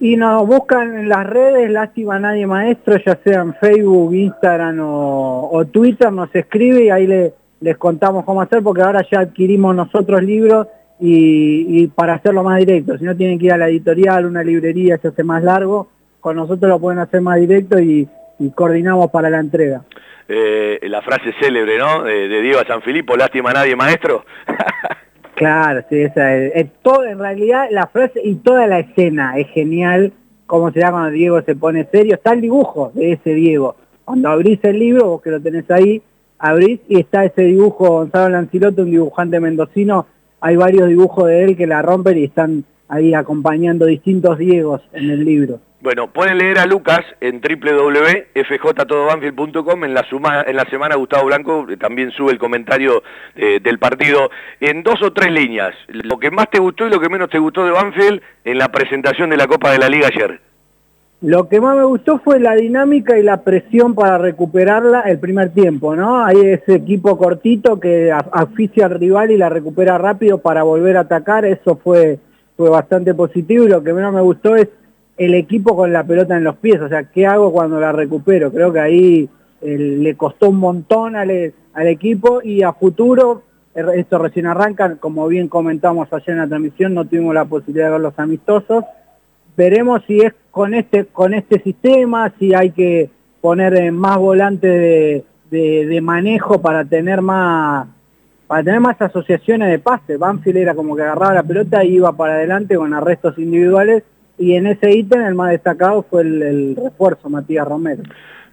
Y nos buscan en las redes, Lástima Nadie Maestro, ya sea en Facebook, Instagram o, o Twitter, nos escribe y ahí le- les contamos cómo hacer, porque ahora ya adquirimos nosotros libros y, y para hacerlo más directo, si no tienen que ir a la editorial, una librería, se hace más largo, con nosotros lo pueden hacer más directo y, y coordinamos para la entrega. Eh, la frase célebre, ¿no? De, de Diego a San Filipo, lástima nadie, maestro. [LAUGHS] Claro, sí, esa es, todo, en realidad la frase y toda la escena es genial, cómo se da cuando Diego se pone serio, está el dibujo de ese Diego. Cuando abrís el libro, vos que lo tenés ahí, abrís y está ese dibujo, Gonzalo Lanciloto, un dibujante mendocino, hay varios dibujos de él que la rompen y están ahí acompañando distintos Diegos en el libro. Bueno, pueden leer a Lucas en www.fjtodobanfield.com. En la, suma- en la semana Gustavo Blanco eh, también sube el comentario eh, del partido en dos o tres líneas. Lo que más te gustó y lo que menos te gustó de Banfield en la presentación de la Copa de la Liga ayer. Lo que más me gustó fue la dinámica y la presión para recuperarla el primer tiempo, ¿no? Hay ese equipo cortito que asfixia al rival y la recupera rápido para volver a atacar, eso fue, fue bastante positivo y lo que menos me gustó es el equipo con la pelota en los pies, o sea, ¿qué hago cuando la recupero? Creo que ahí le costó un montón al, equipo y a futuro, eh, esto recién arranca, como bien comentamos ayer en la transmisión, no tuvimos la posibilidad de ver los amistosos, veremos si es con este, con este sistema, si hay que poner eh, más volante de, de- de manejo para tener más para tener más asociaciones de pase. Banfield era como que agarraba la pelota y iba para adelante con arrestos individuales y en ese ítem el más destacado fue el, el refuerzo, Matías Romero.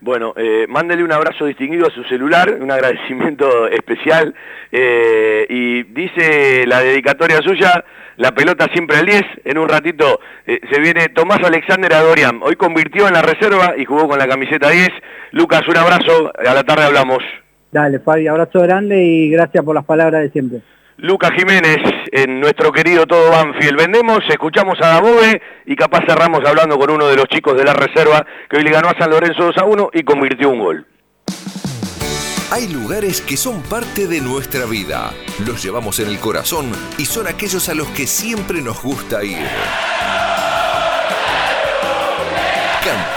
Bueno, eh, mándele un abrazo distinguido a su celular, un agradecimiento [LAUGHS] especial. eh, y dice la dedicatoria suya, la pelota siempre al 10. En un ratito eh, se viene Tomás Alexander Adorian. Hoy convirtió en la reserva y jugó con la camiseta 10. Lucas, un abrazo. A la tarde hablamos. Dale, Fabi, abrazo grande y gracias por las palabras de siempre. Lucas Jiménez, en nuestro querido Todo Banfield. Vendemos, escuchamos a Dabove y capaz cerramos hablando con uno de los chicos de la reserva que hoy le ganó a San Lorenzo 2 a 1 y convirtió un gol. Hay lugares que son parte de nuestra vida. Los llevamos en el corazón y son aquellos a los que siempre nos gusta ir.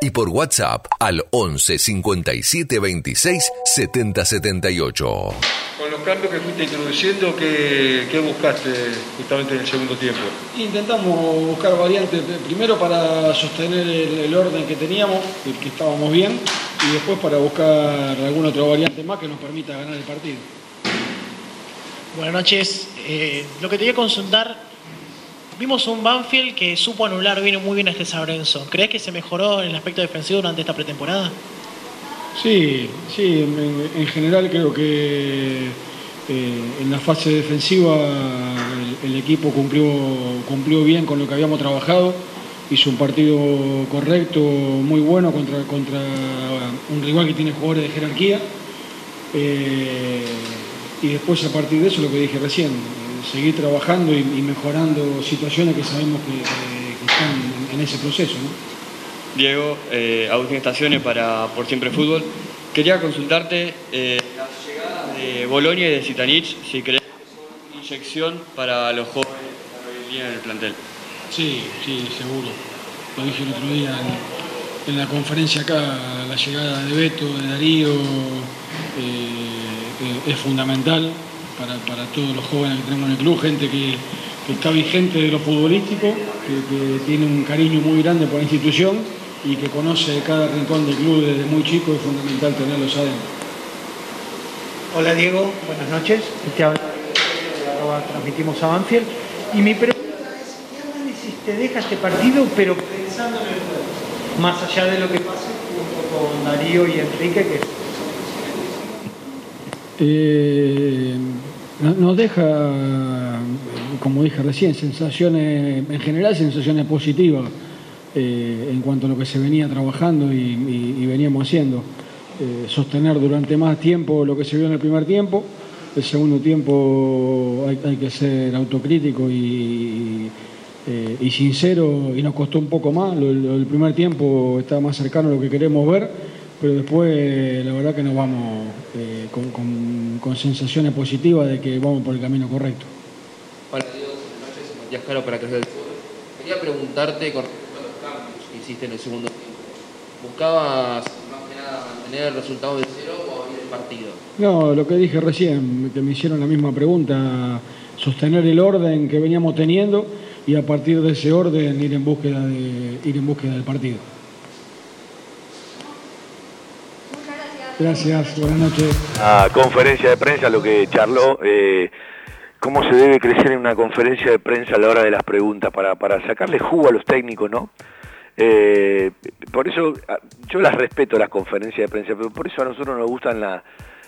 y por WhatsApp al 11 57 26 70 78. Con los cambios que fuiste introduciendo, ¿qué, qué buscaste justamente en el segundo tiempo? Intentamos buscar variantes, primero para sostener el, el orden que teníamos, el que estábamos bien, y después para buscar alguna otra variante más que nos permita ganar el partido. Buenas noches. Eh, lo que te quería consultar, vimos un Banfield que supo anular vino muy bien a este San. ¿Crees que se mejoró en el aspecto defensivo durante esta pretemporada? Sí, sí, en, en general creo que eh, en la fase defensiva el, equipo cumplió, cumplió bien con lo que habíamos trabajado, hizo un partido correcto, muy bueno contra, contra un rival que tiene jugadores de jerarquía. Eh, y después a partir de eso lo que dije recién, seguir trabajando y, y mejorando situaciones que sabemos que, que- que están en, en ese proceso. ¿no? Diego, eh, Agustín Estaciones para Por Siempre Fútbol. Quería consultarte eh, la llegada de Bolonia y de Zitanich, si crees que es una inyección para los jóvenes que hoy en día en el plantel. Sí, sí, seguro. Lo dije el otro día en, en la conferencia acá, la llegada de Beto, de Darío, eh, eh, es fundamental para, todos los jóvenes que tenemos en el club, gente que, está vigente de lo futbolístico, que, tiene un cariño muy grande por la institución y que conoce cada rincón del club desde muy chico, es fundamental tenerlos adentro. Hola Diego, buenas noches. Te arroba transmitimos a Banfield. Y mi pregunta es, ¿qué análisis te deja este partido, pero pensando en el juego? Más allá de lo que pase junto con Darío y Enrique, que Eh, no- nos deja, como dije recién, sensaciones, en general sensaciones positivas eh, en cuanto a lo que se venía trabajando y, veníamos haciendo. Eh, sostener durante más tiempo lo que se vio en el primer tiempo. El segundo tiempo hay, que ser autocrítico y, y sincero y nos costó un poco más. El primer tiempo está más cercano a lo que queremos ver, pero después la verdad que nos vamos eh, con, con- con sensaciones positivas de que vamos por el camino correcto. Buenas noches. Matías Caro para Crecer del Fútbol. quería preguntarte con respecto a los cambios que hiciste en el segundo tiempo. ¿Buscabas más que nada mantener el resultado de cero o abrir el partido? No, lo que dije recién, que me hicieron la misma pregunta, sostener el orden que veníamos teniendo y a partir de ese orden ir en búsqueda, de, ir en búsqueda del partido. Gracias, buenas noches. a conferencia de prensa lo que charló, eh, cómo se debe crecer en una conferencia de prensa a la hora de las preguntas, para, para sacarle jugo a los técnicos, ¿no? Eh, por eso, yo las respeto las conferencias de prensa, pero por eso a nosotros nos gustan la-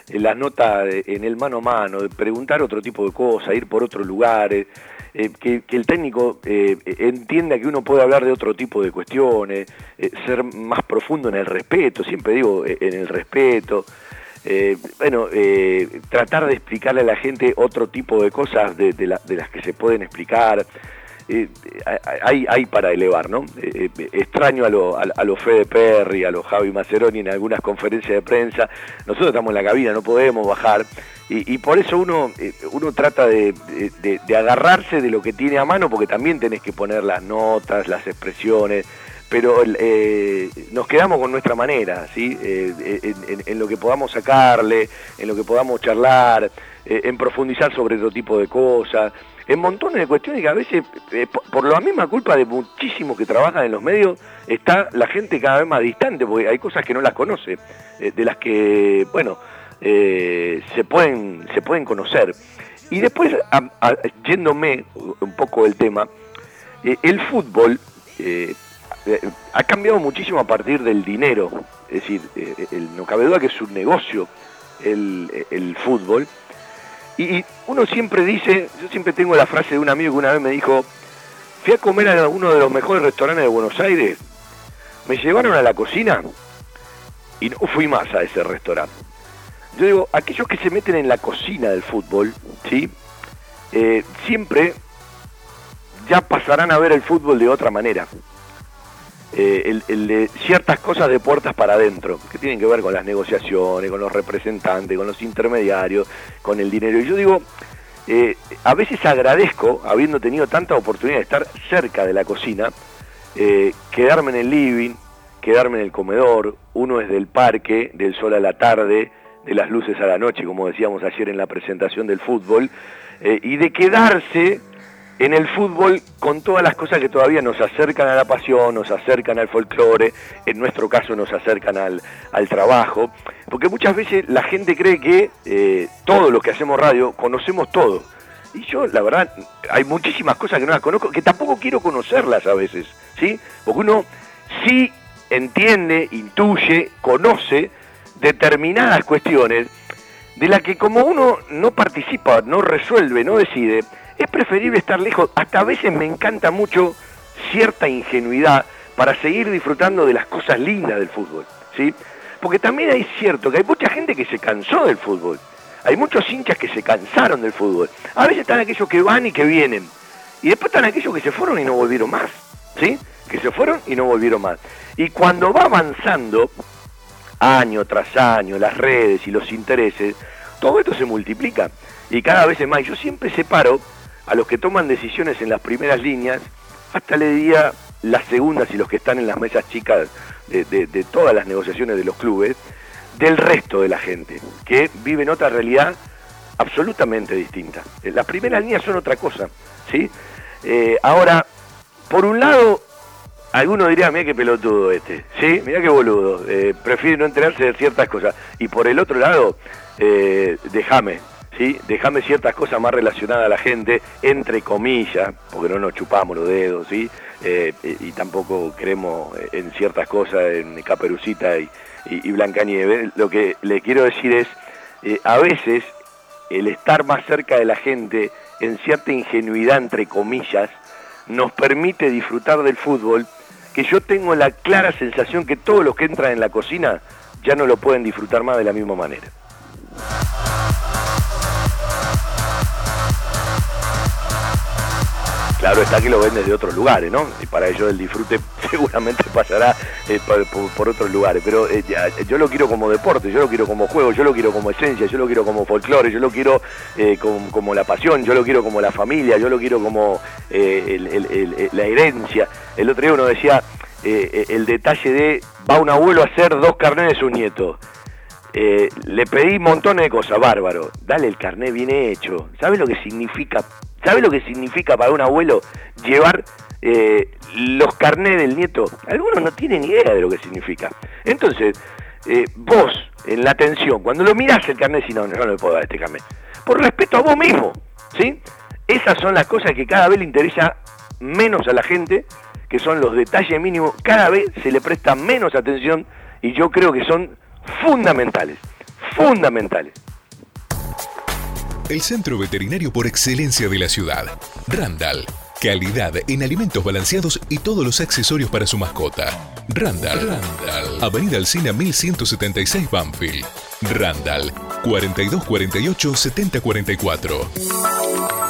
las notas de- en el mano a mano, de preguntar otro tipo de cosas, ir por otros lugares, que, que el técnico eh, entienda que uno puede hablar de otro tipo de cuestiones, eh, ser más profundo en el respeto, siempre digo eh, en el respeto. Eh, bueno, eh, tratar de explicarle a la gente otro tipo de cosas de las que se pueden explicar. Eh, hay, hay para elevar, ¿no? Eh, eh, extraño a los a, a lo Fede Perry, a los Javi Maceroni en algunas conferencias de prensa. Nosotros estamos en la cabina, no podemos bajar. Y, por eso uno, eh, trata de, agarrarse de lo que tiene a mano, porque también tenés que poner las notas, las expresiones, pero eh, nos quedamos con nuestra manera, ¿sí? Eh, en, lo que podamos sacarle, en lo que podamos charlar, eh, en profundizar sobre otro tipo de cosas, en montones de cuestiones que a veces, eh, por, la misma culpa de muchísimos que trabajan en los medios, está la gente cada vez más distante, porque hay cosas que no las conoce, eh, de las que, bueno, eh, se, pueden, se pueden conocer. Y después, yéndome un poco del tema, eh, el fútbol ha cambiado muchísimo a partir del dinero. Es decir, el, no cabe duda que es un negocio el, el fútbol. Y, uno siempre dice, yo siempre tengo la frase de un amigo que una vez me dijo, fui a comer a uno de los mejores restaurantes de Buenos Aires, me llevaron a la cocina y no fui más a ese restaurante. Yo digo, aquellos que se meten en la cocina del fútbol, ¿sí? Eh, siempre ya pasarán a ver el fútbol de otra manera. Eh, el, de ciertas cosas de puertas para adentro, que tienen que ver con las negociaciones, con los representantes, con los intermediarios, con el dinero. Y yo digo, eh, a veces agradezco, habiendo tenido tanta oportunidad de estar cerca de la cocina, eh, quedarme en el living, quedarme en el comedor, uno es del parque, del sol a la tarde, de las luces a la noche, como decíamos ayer en la presentación del fútbol, y de quedarse en el fútbol con todas las cosas que todavía nos acercan a la pasión, nos acercan al folclore, en nuestro caso nos acercan al, trabajo, porque muchas veces la gente cree que eh, todos los que hacemos radio conocemos todo. Y yo, la verdad, hay muchísimas cosas que no las conozco, que tampoco quiero conocerlas a veces, ¿sí? Porque uno sí entiende, intuye, conoce determinadas cuestiones de las que como uno no participa, no resuelve, no decide, es preferible estar lejos. Hasta a veces me encanta mucho cierta ingenuidad para seguir disfrutando de las cosas lindas del fútbol, ¿sí? Porque también es cierto que hay mucha gente que se cansó del fútbol. Hay muchos hinchas que se cansaron del fútbol. A veces están aquellos que van y que vienen. Y después están aquellos que se fueron y no volvieron más, ¿sí? Que se fueron y no volvieron más. Y cuando va avanzando, año tras año, las redes y los intereses, todo esto se multiplica y cada vez es más. Yo siempre separo a los que toman decisiones en las primeras líneas, hasta le diría las segundas y los que están en las mesas chicas de, todas las negociaciones de los clubes, del resto de la gente, que vive en otra realidad absolutamente distinta. Eh, Las primeras líneas son otra cosa, ¿sí? Eh, ahora, por un lado, alguno diría, mira qué pelotudo este, ¿sí? Mira qué boludo, eh, prefiere no enterarse de ciertas cosas. Y por el otro lado, eh, déjame, ¿sí? Déjame ciertas cosas más relacionadas a la gente, entre comillas, porque no nos chupamos los dedos, ¿sí? Eh, y tampoco creemos en ciertas cosas, en Caperucita y, y, y. Lo que le quiero decir es, eh, a veces el estar más cerca de la gente en cierta ingenuidad, entre comillas, nos permite disfrutar del fútbol, que yo tengo la clara sensación que todos los que entran en la cocina ya no lo pueden disfrutar más de la misma manera. Claro está que lo ven desde otros lugares, ¿no? Y para ellos el disfrute [LAUGHS] seguramente pasará eh, por, por- otros lugares. Pero eh, yo lo quiero como deporte, yo lo quiero como juego, yo lo quiero como esencia, yo lo quiero como folclore, yo lo quiero eh, como, la pasión, yo lo quiero como la familia, yo lo quiero como la herencia. El otro día uno decía el detalle de va un abuelo a hacer dos carnets de su nieto. Eh, le pedí montones de cosas, bárbaro. Dale el carnet bien hecho. ¿Sabe lo que significa? ¿Sabe lo que significa para un abuelo llevar eh, los carnets del nieto? Algunos no tienen idea de lo que significa. Entonces, eh, vos, en la atención, cuando lo mirás el carnet, si no, no, no le puedo dar este carnet. Por respeto a vos mismo, ¿sí? Esas son las cosas que cada vez le interesa menos a la gente, que son los detalles mínimos. Cada vez se le presta menos atención y yo creo que son fundamentales, fundamentales. El centro veterinario por excelencia de la ciudad. Randall. Calidad en alimentos balanceados y todos los accesorios para su mascota. Randall. Randall. Avenida Alcina 1176 Banfield. Randall. 4248 7044.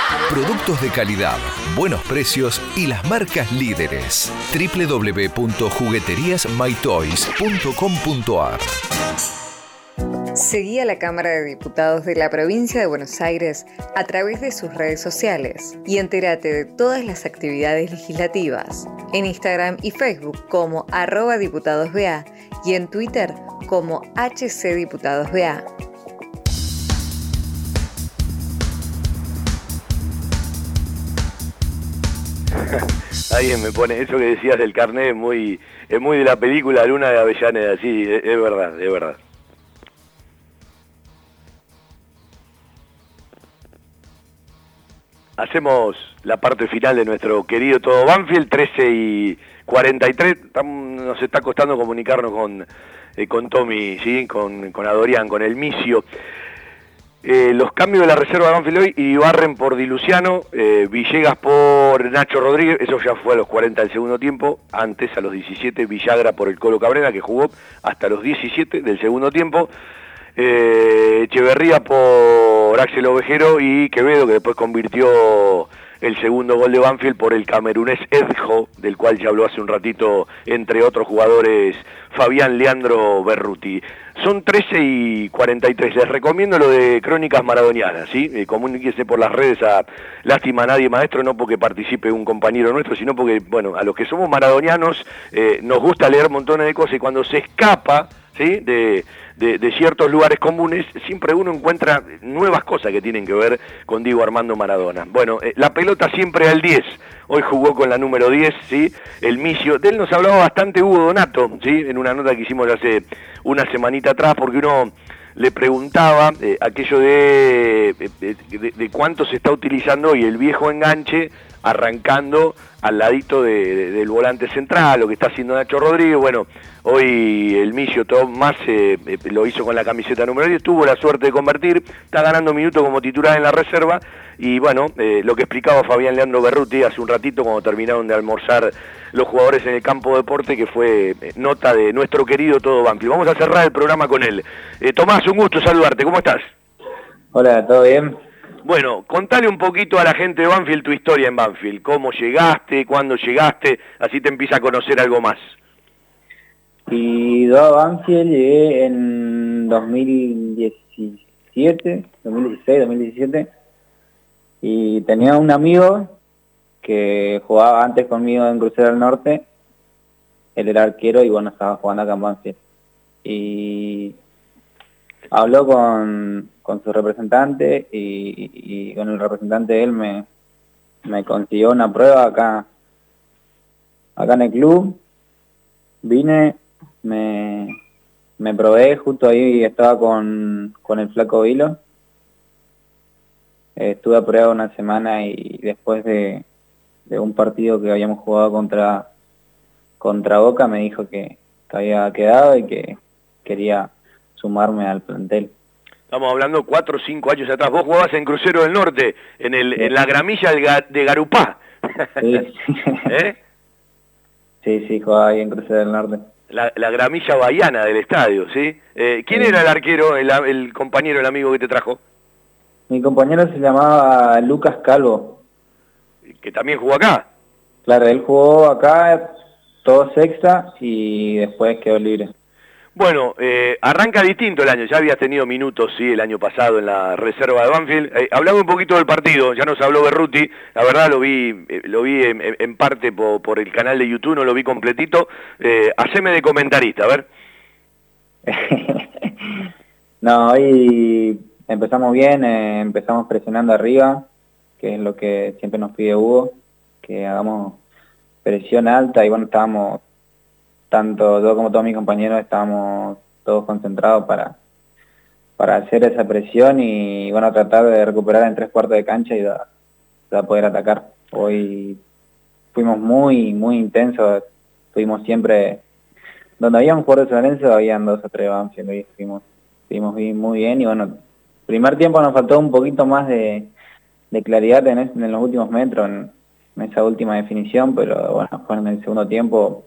Productos de calidad, buenos precios y las marcas líderes. www.jugueteriasmytoys.com.ar Seguí a la Cámara de Diputados de la Provincia de Buenos Aires a través de sus redes sociales y entérate de todas las actividades legislativas en Instagram y Facebook como arroba diputadosBA y en Twitter como HCDiputadosBA. [LAUGHS] Alguien me pone, eso que decías del carnet es muy, es muy de la película Luna de Avellaneda, sí, es, verdad, es verdad. Hacemos la parte final de nuestro querido todo Banfield, 13 y 43, Tam- nos está costando comunicarnos con, eh, con Tommy, ¿sí? con, con Adorián, con el Micio. Eh, los cambios de la reserva de Banfield hoy, Ibarren por Di Luciano, eh, Villegas por Nacho Rodríguez, eso ya fue a los 40 del segundo tiempo, antes a los 17 Villagra por el Colo Cabrera, que jugó hasta los 17 del segundo tiempo, eh, Echeverría por Axel Ovejero y Quevedo, que después convirtió el segundo gol de Banfield por el camerunés Edjo, del cual ya habló hace un ratito, entre otros jugadores, Fabián Leandro Berruti. Son 13 y 43. Les recomiendo lo de Crónicas Maradonianas, ¿sí? Eh, comuníquese por las redes a Lástima a Nadie Maestro, no porque participe un compañero nuestro, sino porque, bueno, a los que somos maradonianos eh, nos gusta leer montones de cosas y cuando se escapa, ¿sí? De, de- ciertos lugares comunes, siempre uno encuentra nuevas cosas que tienen que ver con Diego Armando Maradona. Bueno, eh, la pelota siempre al 10. Hoy jugó con la número 10, ¿sí? El Micio. De él nos hablaba bastante Hugo Donato, ¿sí? En una nota que hicimos hace una semanita atrás, porque uno le preguntaba eh, aquello de, de, de- de cuánto se está utilizando hoy el viejo enganche arrancando al ladito de- de- del volante central, lo que está haciendo Nacho Rodríguez. Bueno, hoy el Micio Tomás eh, eh, lo hizo con la camiseta número 10, tuvo la suerte de convertir, está ganando minutos como titular en la reserva. Y bueno, eh, lo que explicaba Fabián Leandro Berruti hace un ratito cuando terminaron de almorzar los jugadores en el campo de deporte, que fue eh, nota de nuestro querido Todo Banfield. Vamos a cerrar el programa con él. Tomás, un gusto saludarte, ¿cómo estás? Hola, ¿todo bien? Bueno, contale un poquito a la gente de Banfield tu historia en Banfield, cómo llegaste, cuándo llegaste, así te empieza a conocer algo más. Y yo a Banfield llegué en 2017, 2016, 2017. Y tenía un amigo que jugaba antes conmigo en Crucero del Norte. Él era arquero y bueno, estaba jugando acá en Banfield. Y habló con, con su representante y, con el representante él me, consiguió una prueba acá, acá en el club. Vine, me, me probé, justo ahí estaba con, con el flaco Vilo. Estuve a prueba una semana y después de, de un partido que habíamos jugado contra, contra Boca me dijo que había quedado y que quería sumarme al plantel. Estamos hablando cuatro o cinco años atrás. Vos jugabas en Crucero del Norte, en, el, en la gramilla de Garupá. Sí, [LAUGHS] ¿Eh? sí, sí, jugaba ahí en Crucero del Norte. La, la gramilla bahiana del estadio, ¿sí? Eh, ¿Quién era el arquero, el, el compañero, el amigo que te trajo? Mi compañero se llamaba Lucas Calvo. Que también jugó acá. Claro, él jugó acá todo sexta y después quedó libre. Bueno, eh, arranca distinto el año, ya habías tenido minutos, sí, el año pasado en la reserva de Banfield. Eh, hablame un poquito del partido, ya nos habló Berruti, la verdad lo vi eh, lo vi en, parte por, por el canal de YouTube, no lo vi completito. Eh, haceme de comentarista, a ver. [LAUGHS] No, hoy empezamos bien, eh, empezamos presionando arriba, que es lo que siempre nos pide Hugo, que hagamos presión alta y bueno, estábamos, tanto yo como todos mis compañeros, estábamos todos concentrados para, para hacer esa presión y bueno, tratar de recuperar en tres cuartos de cancha y ya poder atacar. Hoy fuimos muy, muy intensos, fuimos siempre, donde había un jugador de San habían dos o tres Banfield y fuimos, fuimos muy bien y bueno, primer tiempo nos faltó un poquito más de, claridad en los últimos metros, en, en esa última definición, pero bueno, fue en el segundo tiempo,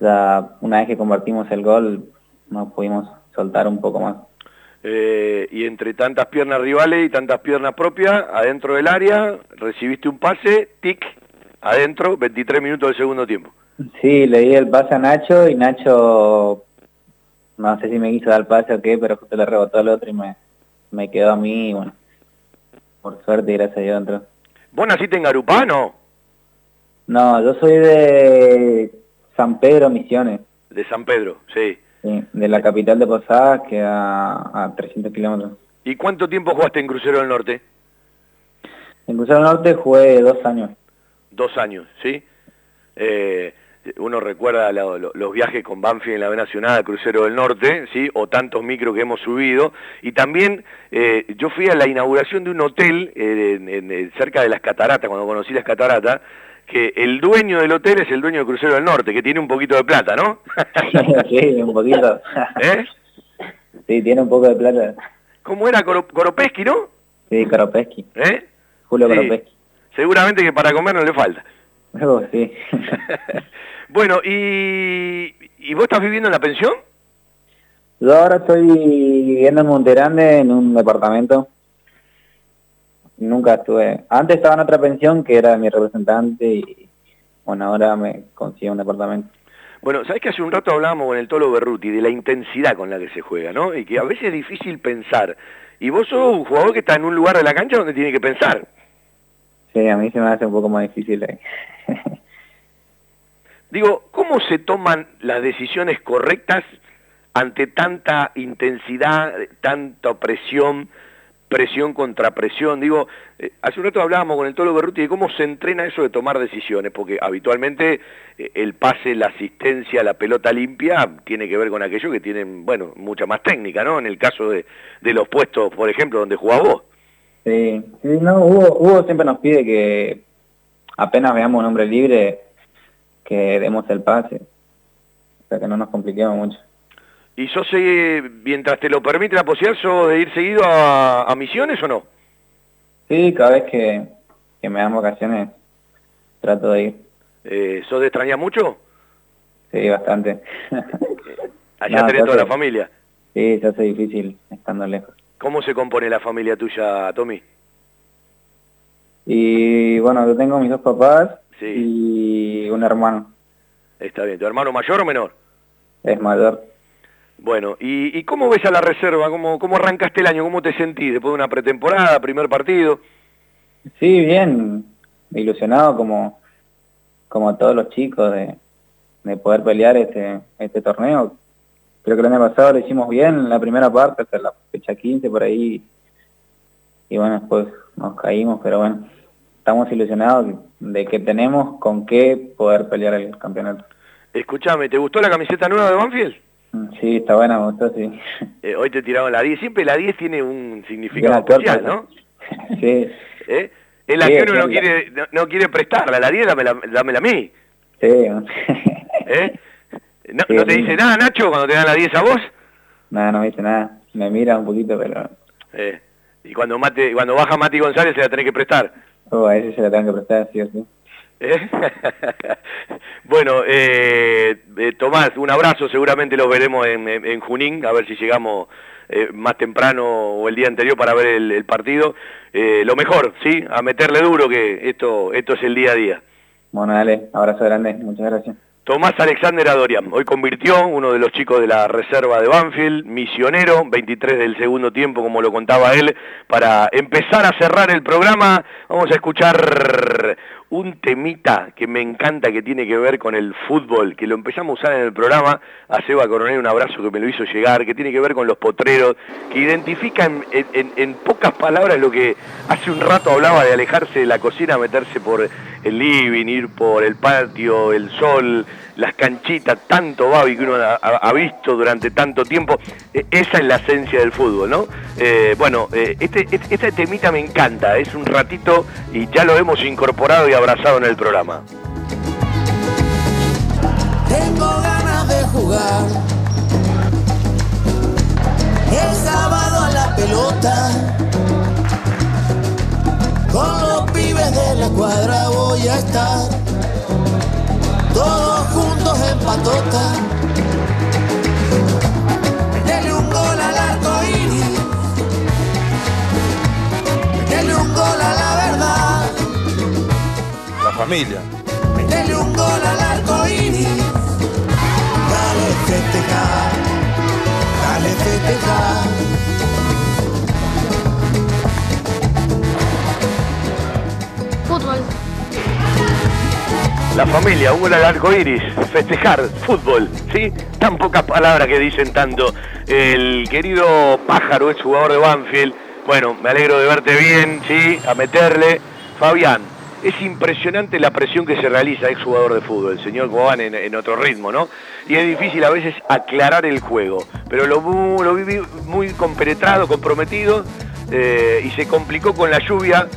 ya una vez que convertimos el gol, nos pudimos soltar un poco más. Eh, y entre tantas piernas rivales y tantas piernas propias, adentro del área, recibiste un pase, tic, adentro, 23 minutos del segundo tiempo. Sí, le di el pase a Nacho y Nacho, no sé si me quiso dar el pase o qué, pero justo le rebotó al otro y me, me quedó a mí y bueno, por suerte y gracias a Dios entró. ¿Vos naciste en Garupá, no? No, yo soy de San Pedro, Misiones, De San Pedro, sí. sí, de la capital de Posadas, que a, a 300 kilómetros. ¿Y cuánto tiempo jugaste en Crucero del Norte? En Crucero Norte jugué dos años. Dos años, ¿sí? Eh, uno recuerda lo- lo- los viajes con Banfield en la B Nacional, Crucero del Norte, ¿sí? O tantos micros que hemos subido. Y también eh, yo fui a la inauguración de un hotel eh, en- en- en- cerca de las cataratas, cuando conocí las cataratas, que el dueño del hotel es el dueño de Crucero del Norte, que tiene un poquito de plata, ¿no? [LAUGHS] sí, un poquito. [LAUGHS] ¿Eh? Sí, tiene un poco de plata. ¿Cómo era Koropesky, no? Sí, Karopeski. ¿Eh? Julio Sí. Seguramente que para comer no le falta. Oh, sí. [LAUGHS] Bueno, y, ¿y vos estás viviendo en la pensión? Yo ahora estoy viviendo en Monterande en un departamento. Nunca estuve. Antes estaba en otra pensión que era mi representante y bueno, ahora me consigo un departamento. Bueno, sabés que hace un rato hablábamos con el Tolo Berruti de la intensidad con la que se juega, ¿no? Y que a veces es difícil pensar. Y vos sos un jugador que está en un lugar de la cancha donde tiene que pensar. Sí, a mí se me hace un poco más difícil. [LAUGHS] Digo, ¿cómo se toman las decisiones correctas ante tanta intensidad, tanta presión, presión contra presión? Digo, eh, hace un rato hablábamos con el Tolo Berruti de cómo se entrena eso de tomar decisiones, porque habitualmente eh, el pase, la asistencia, la pelota limpia tiene que ver con aquello que tienen, bueno, mucha más técnica, ¿no? En el caso de, de los puestos, por ejemplo, donde jugás vos. Sí, no, Hugo, Hugo siempre nos pide que apenas veamos un hombre libre, que demos el pase. O sea, que no nos compliquemos mucho. ¿Y sos, eh, mientras te lo permite la posibilidad, sos de ir seguido a, a misiones o no? Sí, cada vez que, que me dan vacaciones trato de ir. Eh, ¿Sos de extrañar mucho? Sí, bastante. [LAUGHS] Allá No, tenés toda la familia. Sí, se hace difícil estando lejos. ¿Cómo se compone la familia tuya, Tommy? Y bueno, yo tengo mis dos papás Sí, y un hermano, está bien. ¿Tu hermano mayor o menor? es mayor. Bueno, ¿y, y cómo ves a la reserva? ¿Cómo, ¿Cómo arrancaste el año? ¿Cómo te sentís después de una pretemporada, primer partido? Sí, bien, ilusionado como, como todos los chicos de, de poder pelear este, este torneo. Creo que el año pasado lo hicimos bien en la primera parte, hasta la fecha 15 por ahí. Y bueno, después nos caímos, pero bueno, estamos ilusionados de que tenemos con qué poder pelear el campeonato. Escuchame, ¿te gustó la camiseta nueva de Banfield? Sí, está buena, me gustó, sí. Eh, hoy te tiraron la 10. Siempre la 10 tiene un significado especial. ¿no? [LAUGHS] Sí, ¿Eh? Es la Sí, que uno no sí, quiere, no, no quiere prestarla. La 10 dámela, dámela a mí. sí. [LAUGHS] ¿eh? ¿No, no te dice nada, Nacho, cuando te dan la 10 a vos? Nada, no me dice nada. Me mira un poquito, pero... Eh, y cuando Mate, cuando baja Mati González se la tenés que prestar. Oh, a ese se la tengo que prestar, sí o sí. ¿Eh? [LAUGHS] bueno, eh, eh, Tomás, un abrazo, seguramente los veremos en, en- en Junín, a ver si llegamos eh, más temprano o el día anterior para ver el, el partido. Lo mejor, ¿sí? A meterle duro que esto, esto es el día a día. Bueno, dale, abrazo grande, muchas gracias. Tomás Alexander Adorian, hoy convirtió uno de los chicos de la reserva de Banfield, misionero, 23 del segundo tiempo, como lo contaba él, para empezar a cerrar el programa. Vamos a escuchar un temita que me encanta, que tiene que ver con el fútbol, que lo empezamos a usar en el programa, a Seba Coronel un abrazo que me lo hizo llegar, que tiene que ver con los potreros, que identifica en, en- en pocas palabras lo que hace un rato hablaba de alejarse de la cocina, meterse por el living, ir por el patio, el sol, las canchitas, tanto Babi que uno ha, visto durante tanto tiempo. Eh, esa es la esencia del fútbol, ¿no? Eh, bueno, eh, este, este, este temita me encanta, es un ratito y ya lo hemos incorporado y abrazado en el programa. Tengo ganas de jugar. El sábado a la pelota. Con los pibes de la cuadra voy a estar. Patota. Un gol al arco iris. Dele un gol a la verdad. La familia. Dele un gol al arco iris. Dale festejar. Dale festejar. La familia, un al arco iris, festejar, fútbol, ¿sí? Tan pocas palabras que dicen tanto. El querido pájaro es jugador de Banfield. Bueno, me alegro de verte bien, ¿sí? A meterle. Fabián, es impresionante la presión que se realiza, ex jugador de fútbol, el señor Cobán en, en otro ritmo, ¿no? Y es difícil a veces aclarar el juego, pero lo, lo viví muy compenetrado, comprometido, eh, y se complicó con la lluvia,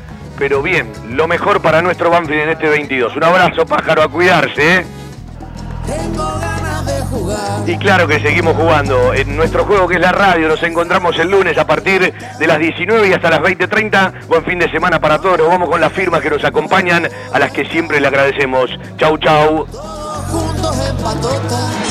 pero bien, lo mejor para nuestro Banfield en este 22. Un abrazo, pájaro, a cuidarse, ¿eh? Tengo ganas de jugar. Y claro que seguimos jugando en nuestro juego que es la radio. Nos encontramos el lunes a partir de las 19 y hasta las 20.30. Buen fin de semana para todos. Nos vamos con las firmas que nos acompañan, a las que siempre le agradecemos. Chau, chau. Juntos en patota.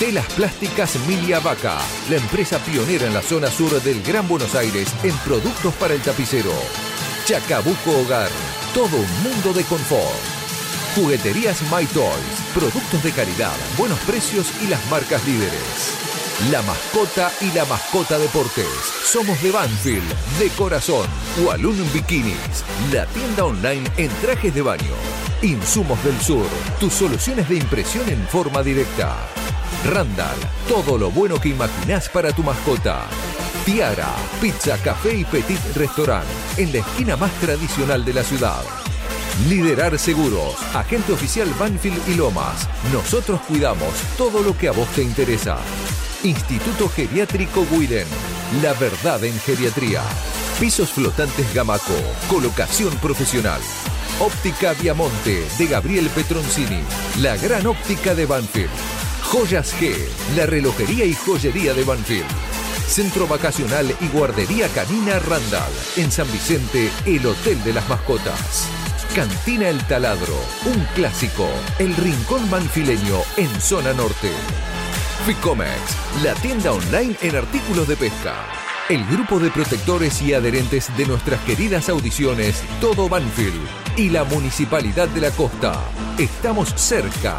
Telas Plásticas Milia Vaca, la empresa pionera en la zona sur del Gran Buenos Aires en productos para el tapicero. Chacabuco Hogar, todo un mundo de confort. Jugueterías My Toys, productos de calidad, buenos precios y las marcas líderes. La mascota y la mascota deportes. Somos de Banfield, de corazón. Walloon Bikinis, la tienda online en trajes de baño. Insumos del Sur, tus soluciones de impresión en forma directa. Randall, todo lo bueno que imaginás para tu mascota. Tiara, pizza, café y petit restaurant, en la esquina más tradicional de la ciudad. Liderar Seguros, agente oficial Banfield y Lomas. Nosotros cuidamos todo lo que a vos te interesa. Instituto Geriátrico Guiden, la verdad en geriatría. Pisos flotantes Gamaco, colocación profesional. Óptica Viamonte de Gabriel Petroncini, la gran óptica de Banfield. Joyas G, la relojería y joyería de Banfield. Centro Vacacional y Guardería Canina Randall. En San Vicente, el Hotel de las Mascotas. Cantina El Taladro, un clásico. El Rincón Manfileño en Zona Norte. Ficomex, la tienda online en artículos de pesca. El grupo de protectores y adherentes de nuestras queridas audiciones Todo Banfield y la Municipalidad de la Costa. Estamos cerca.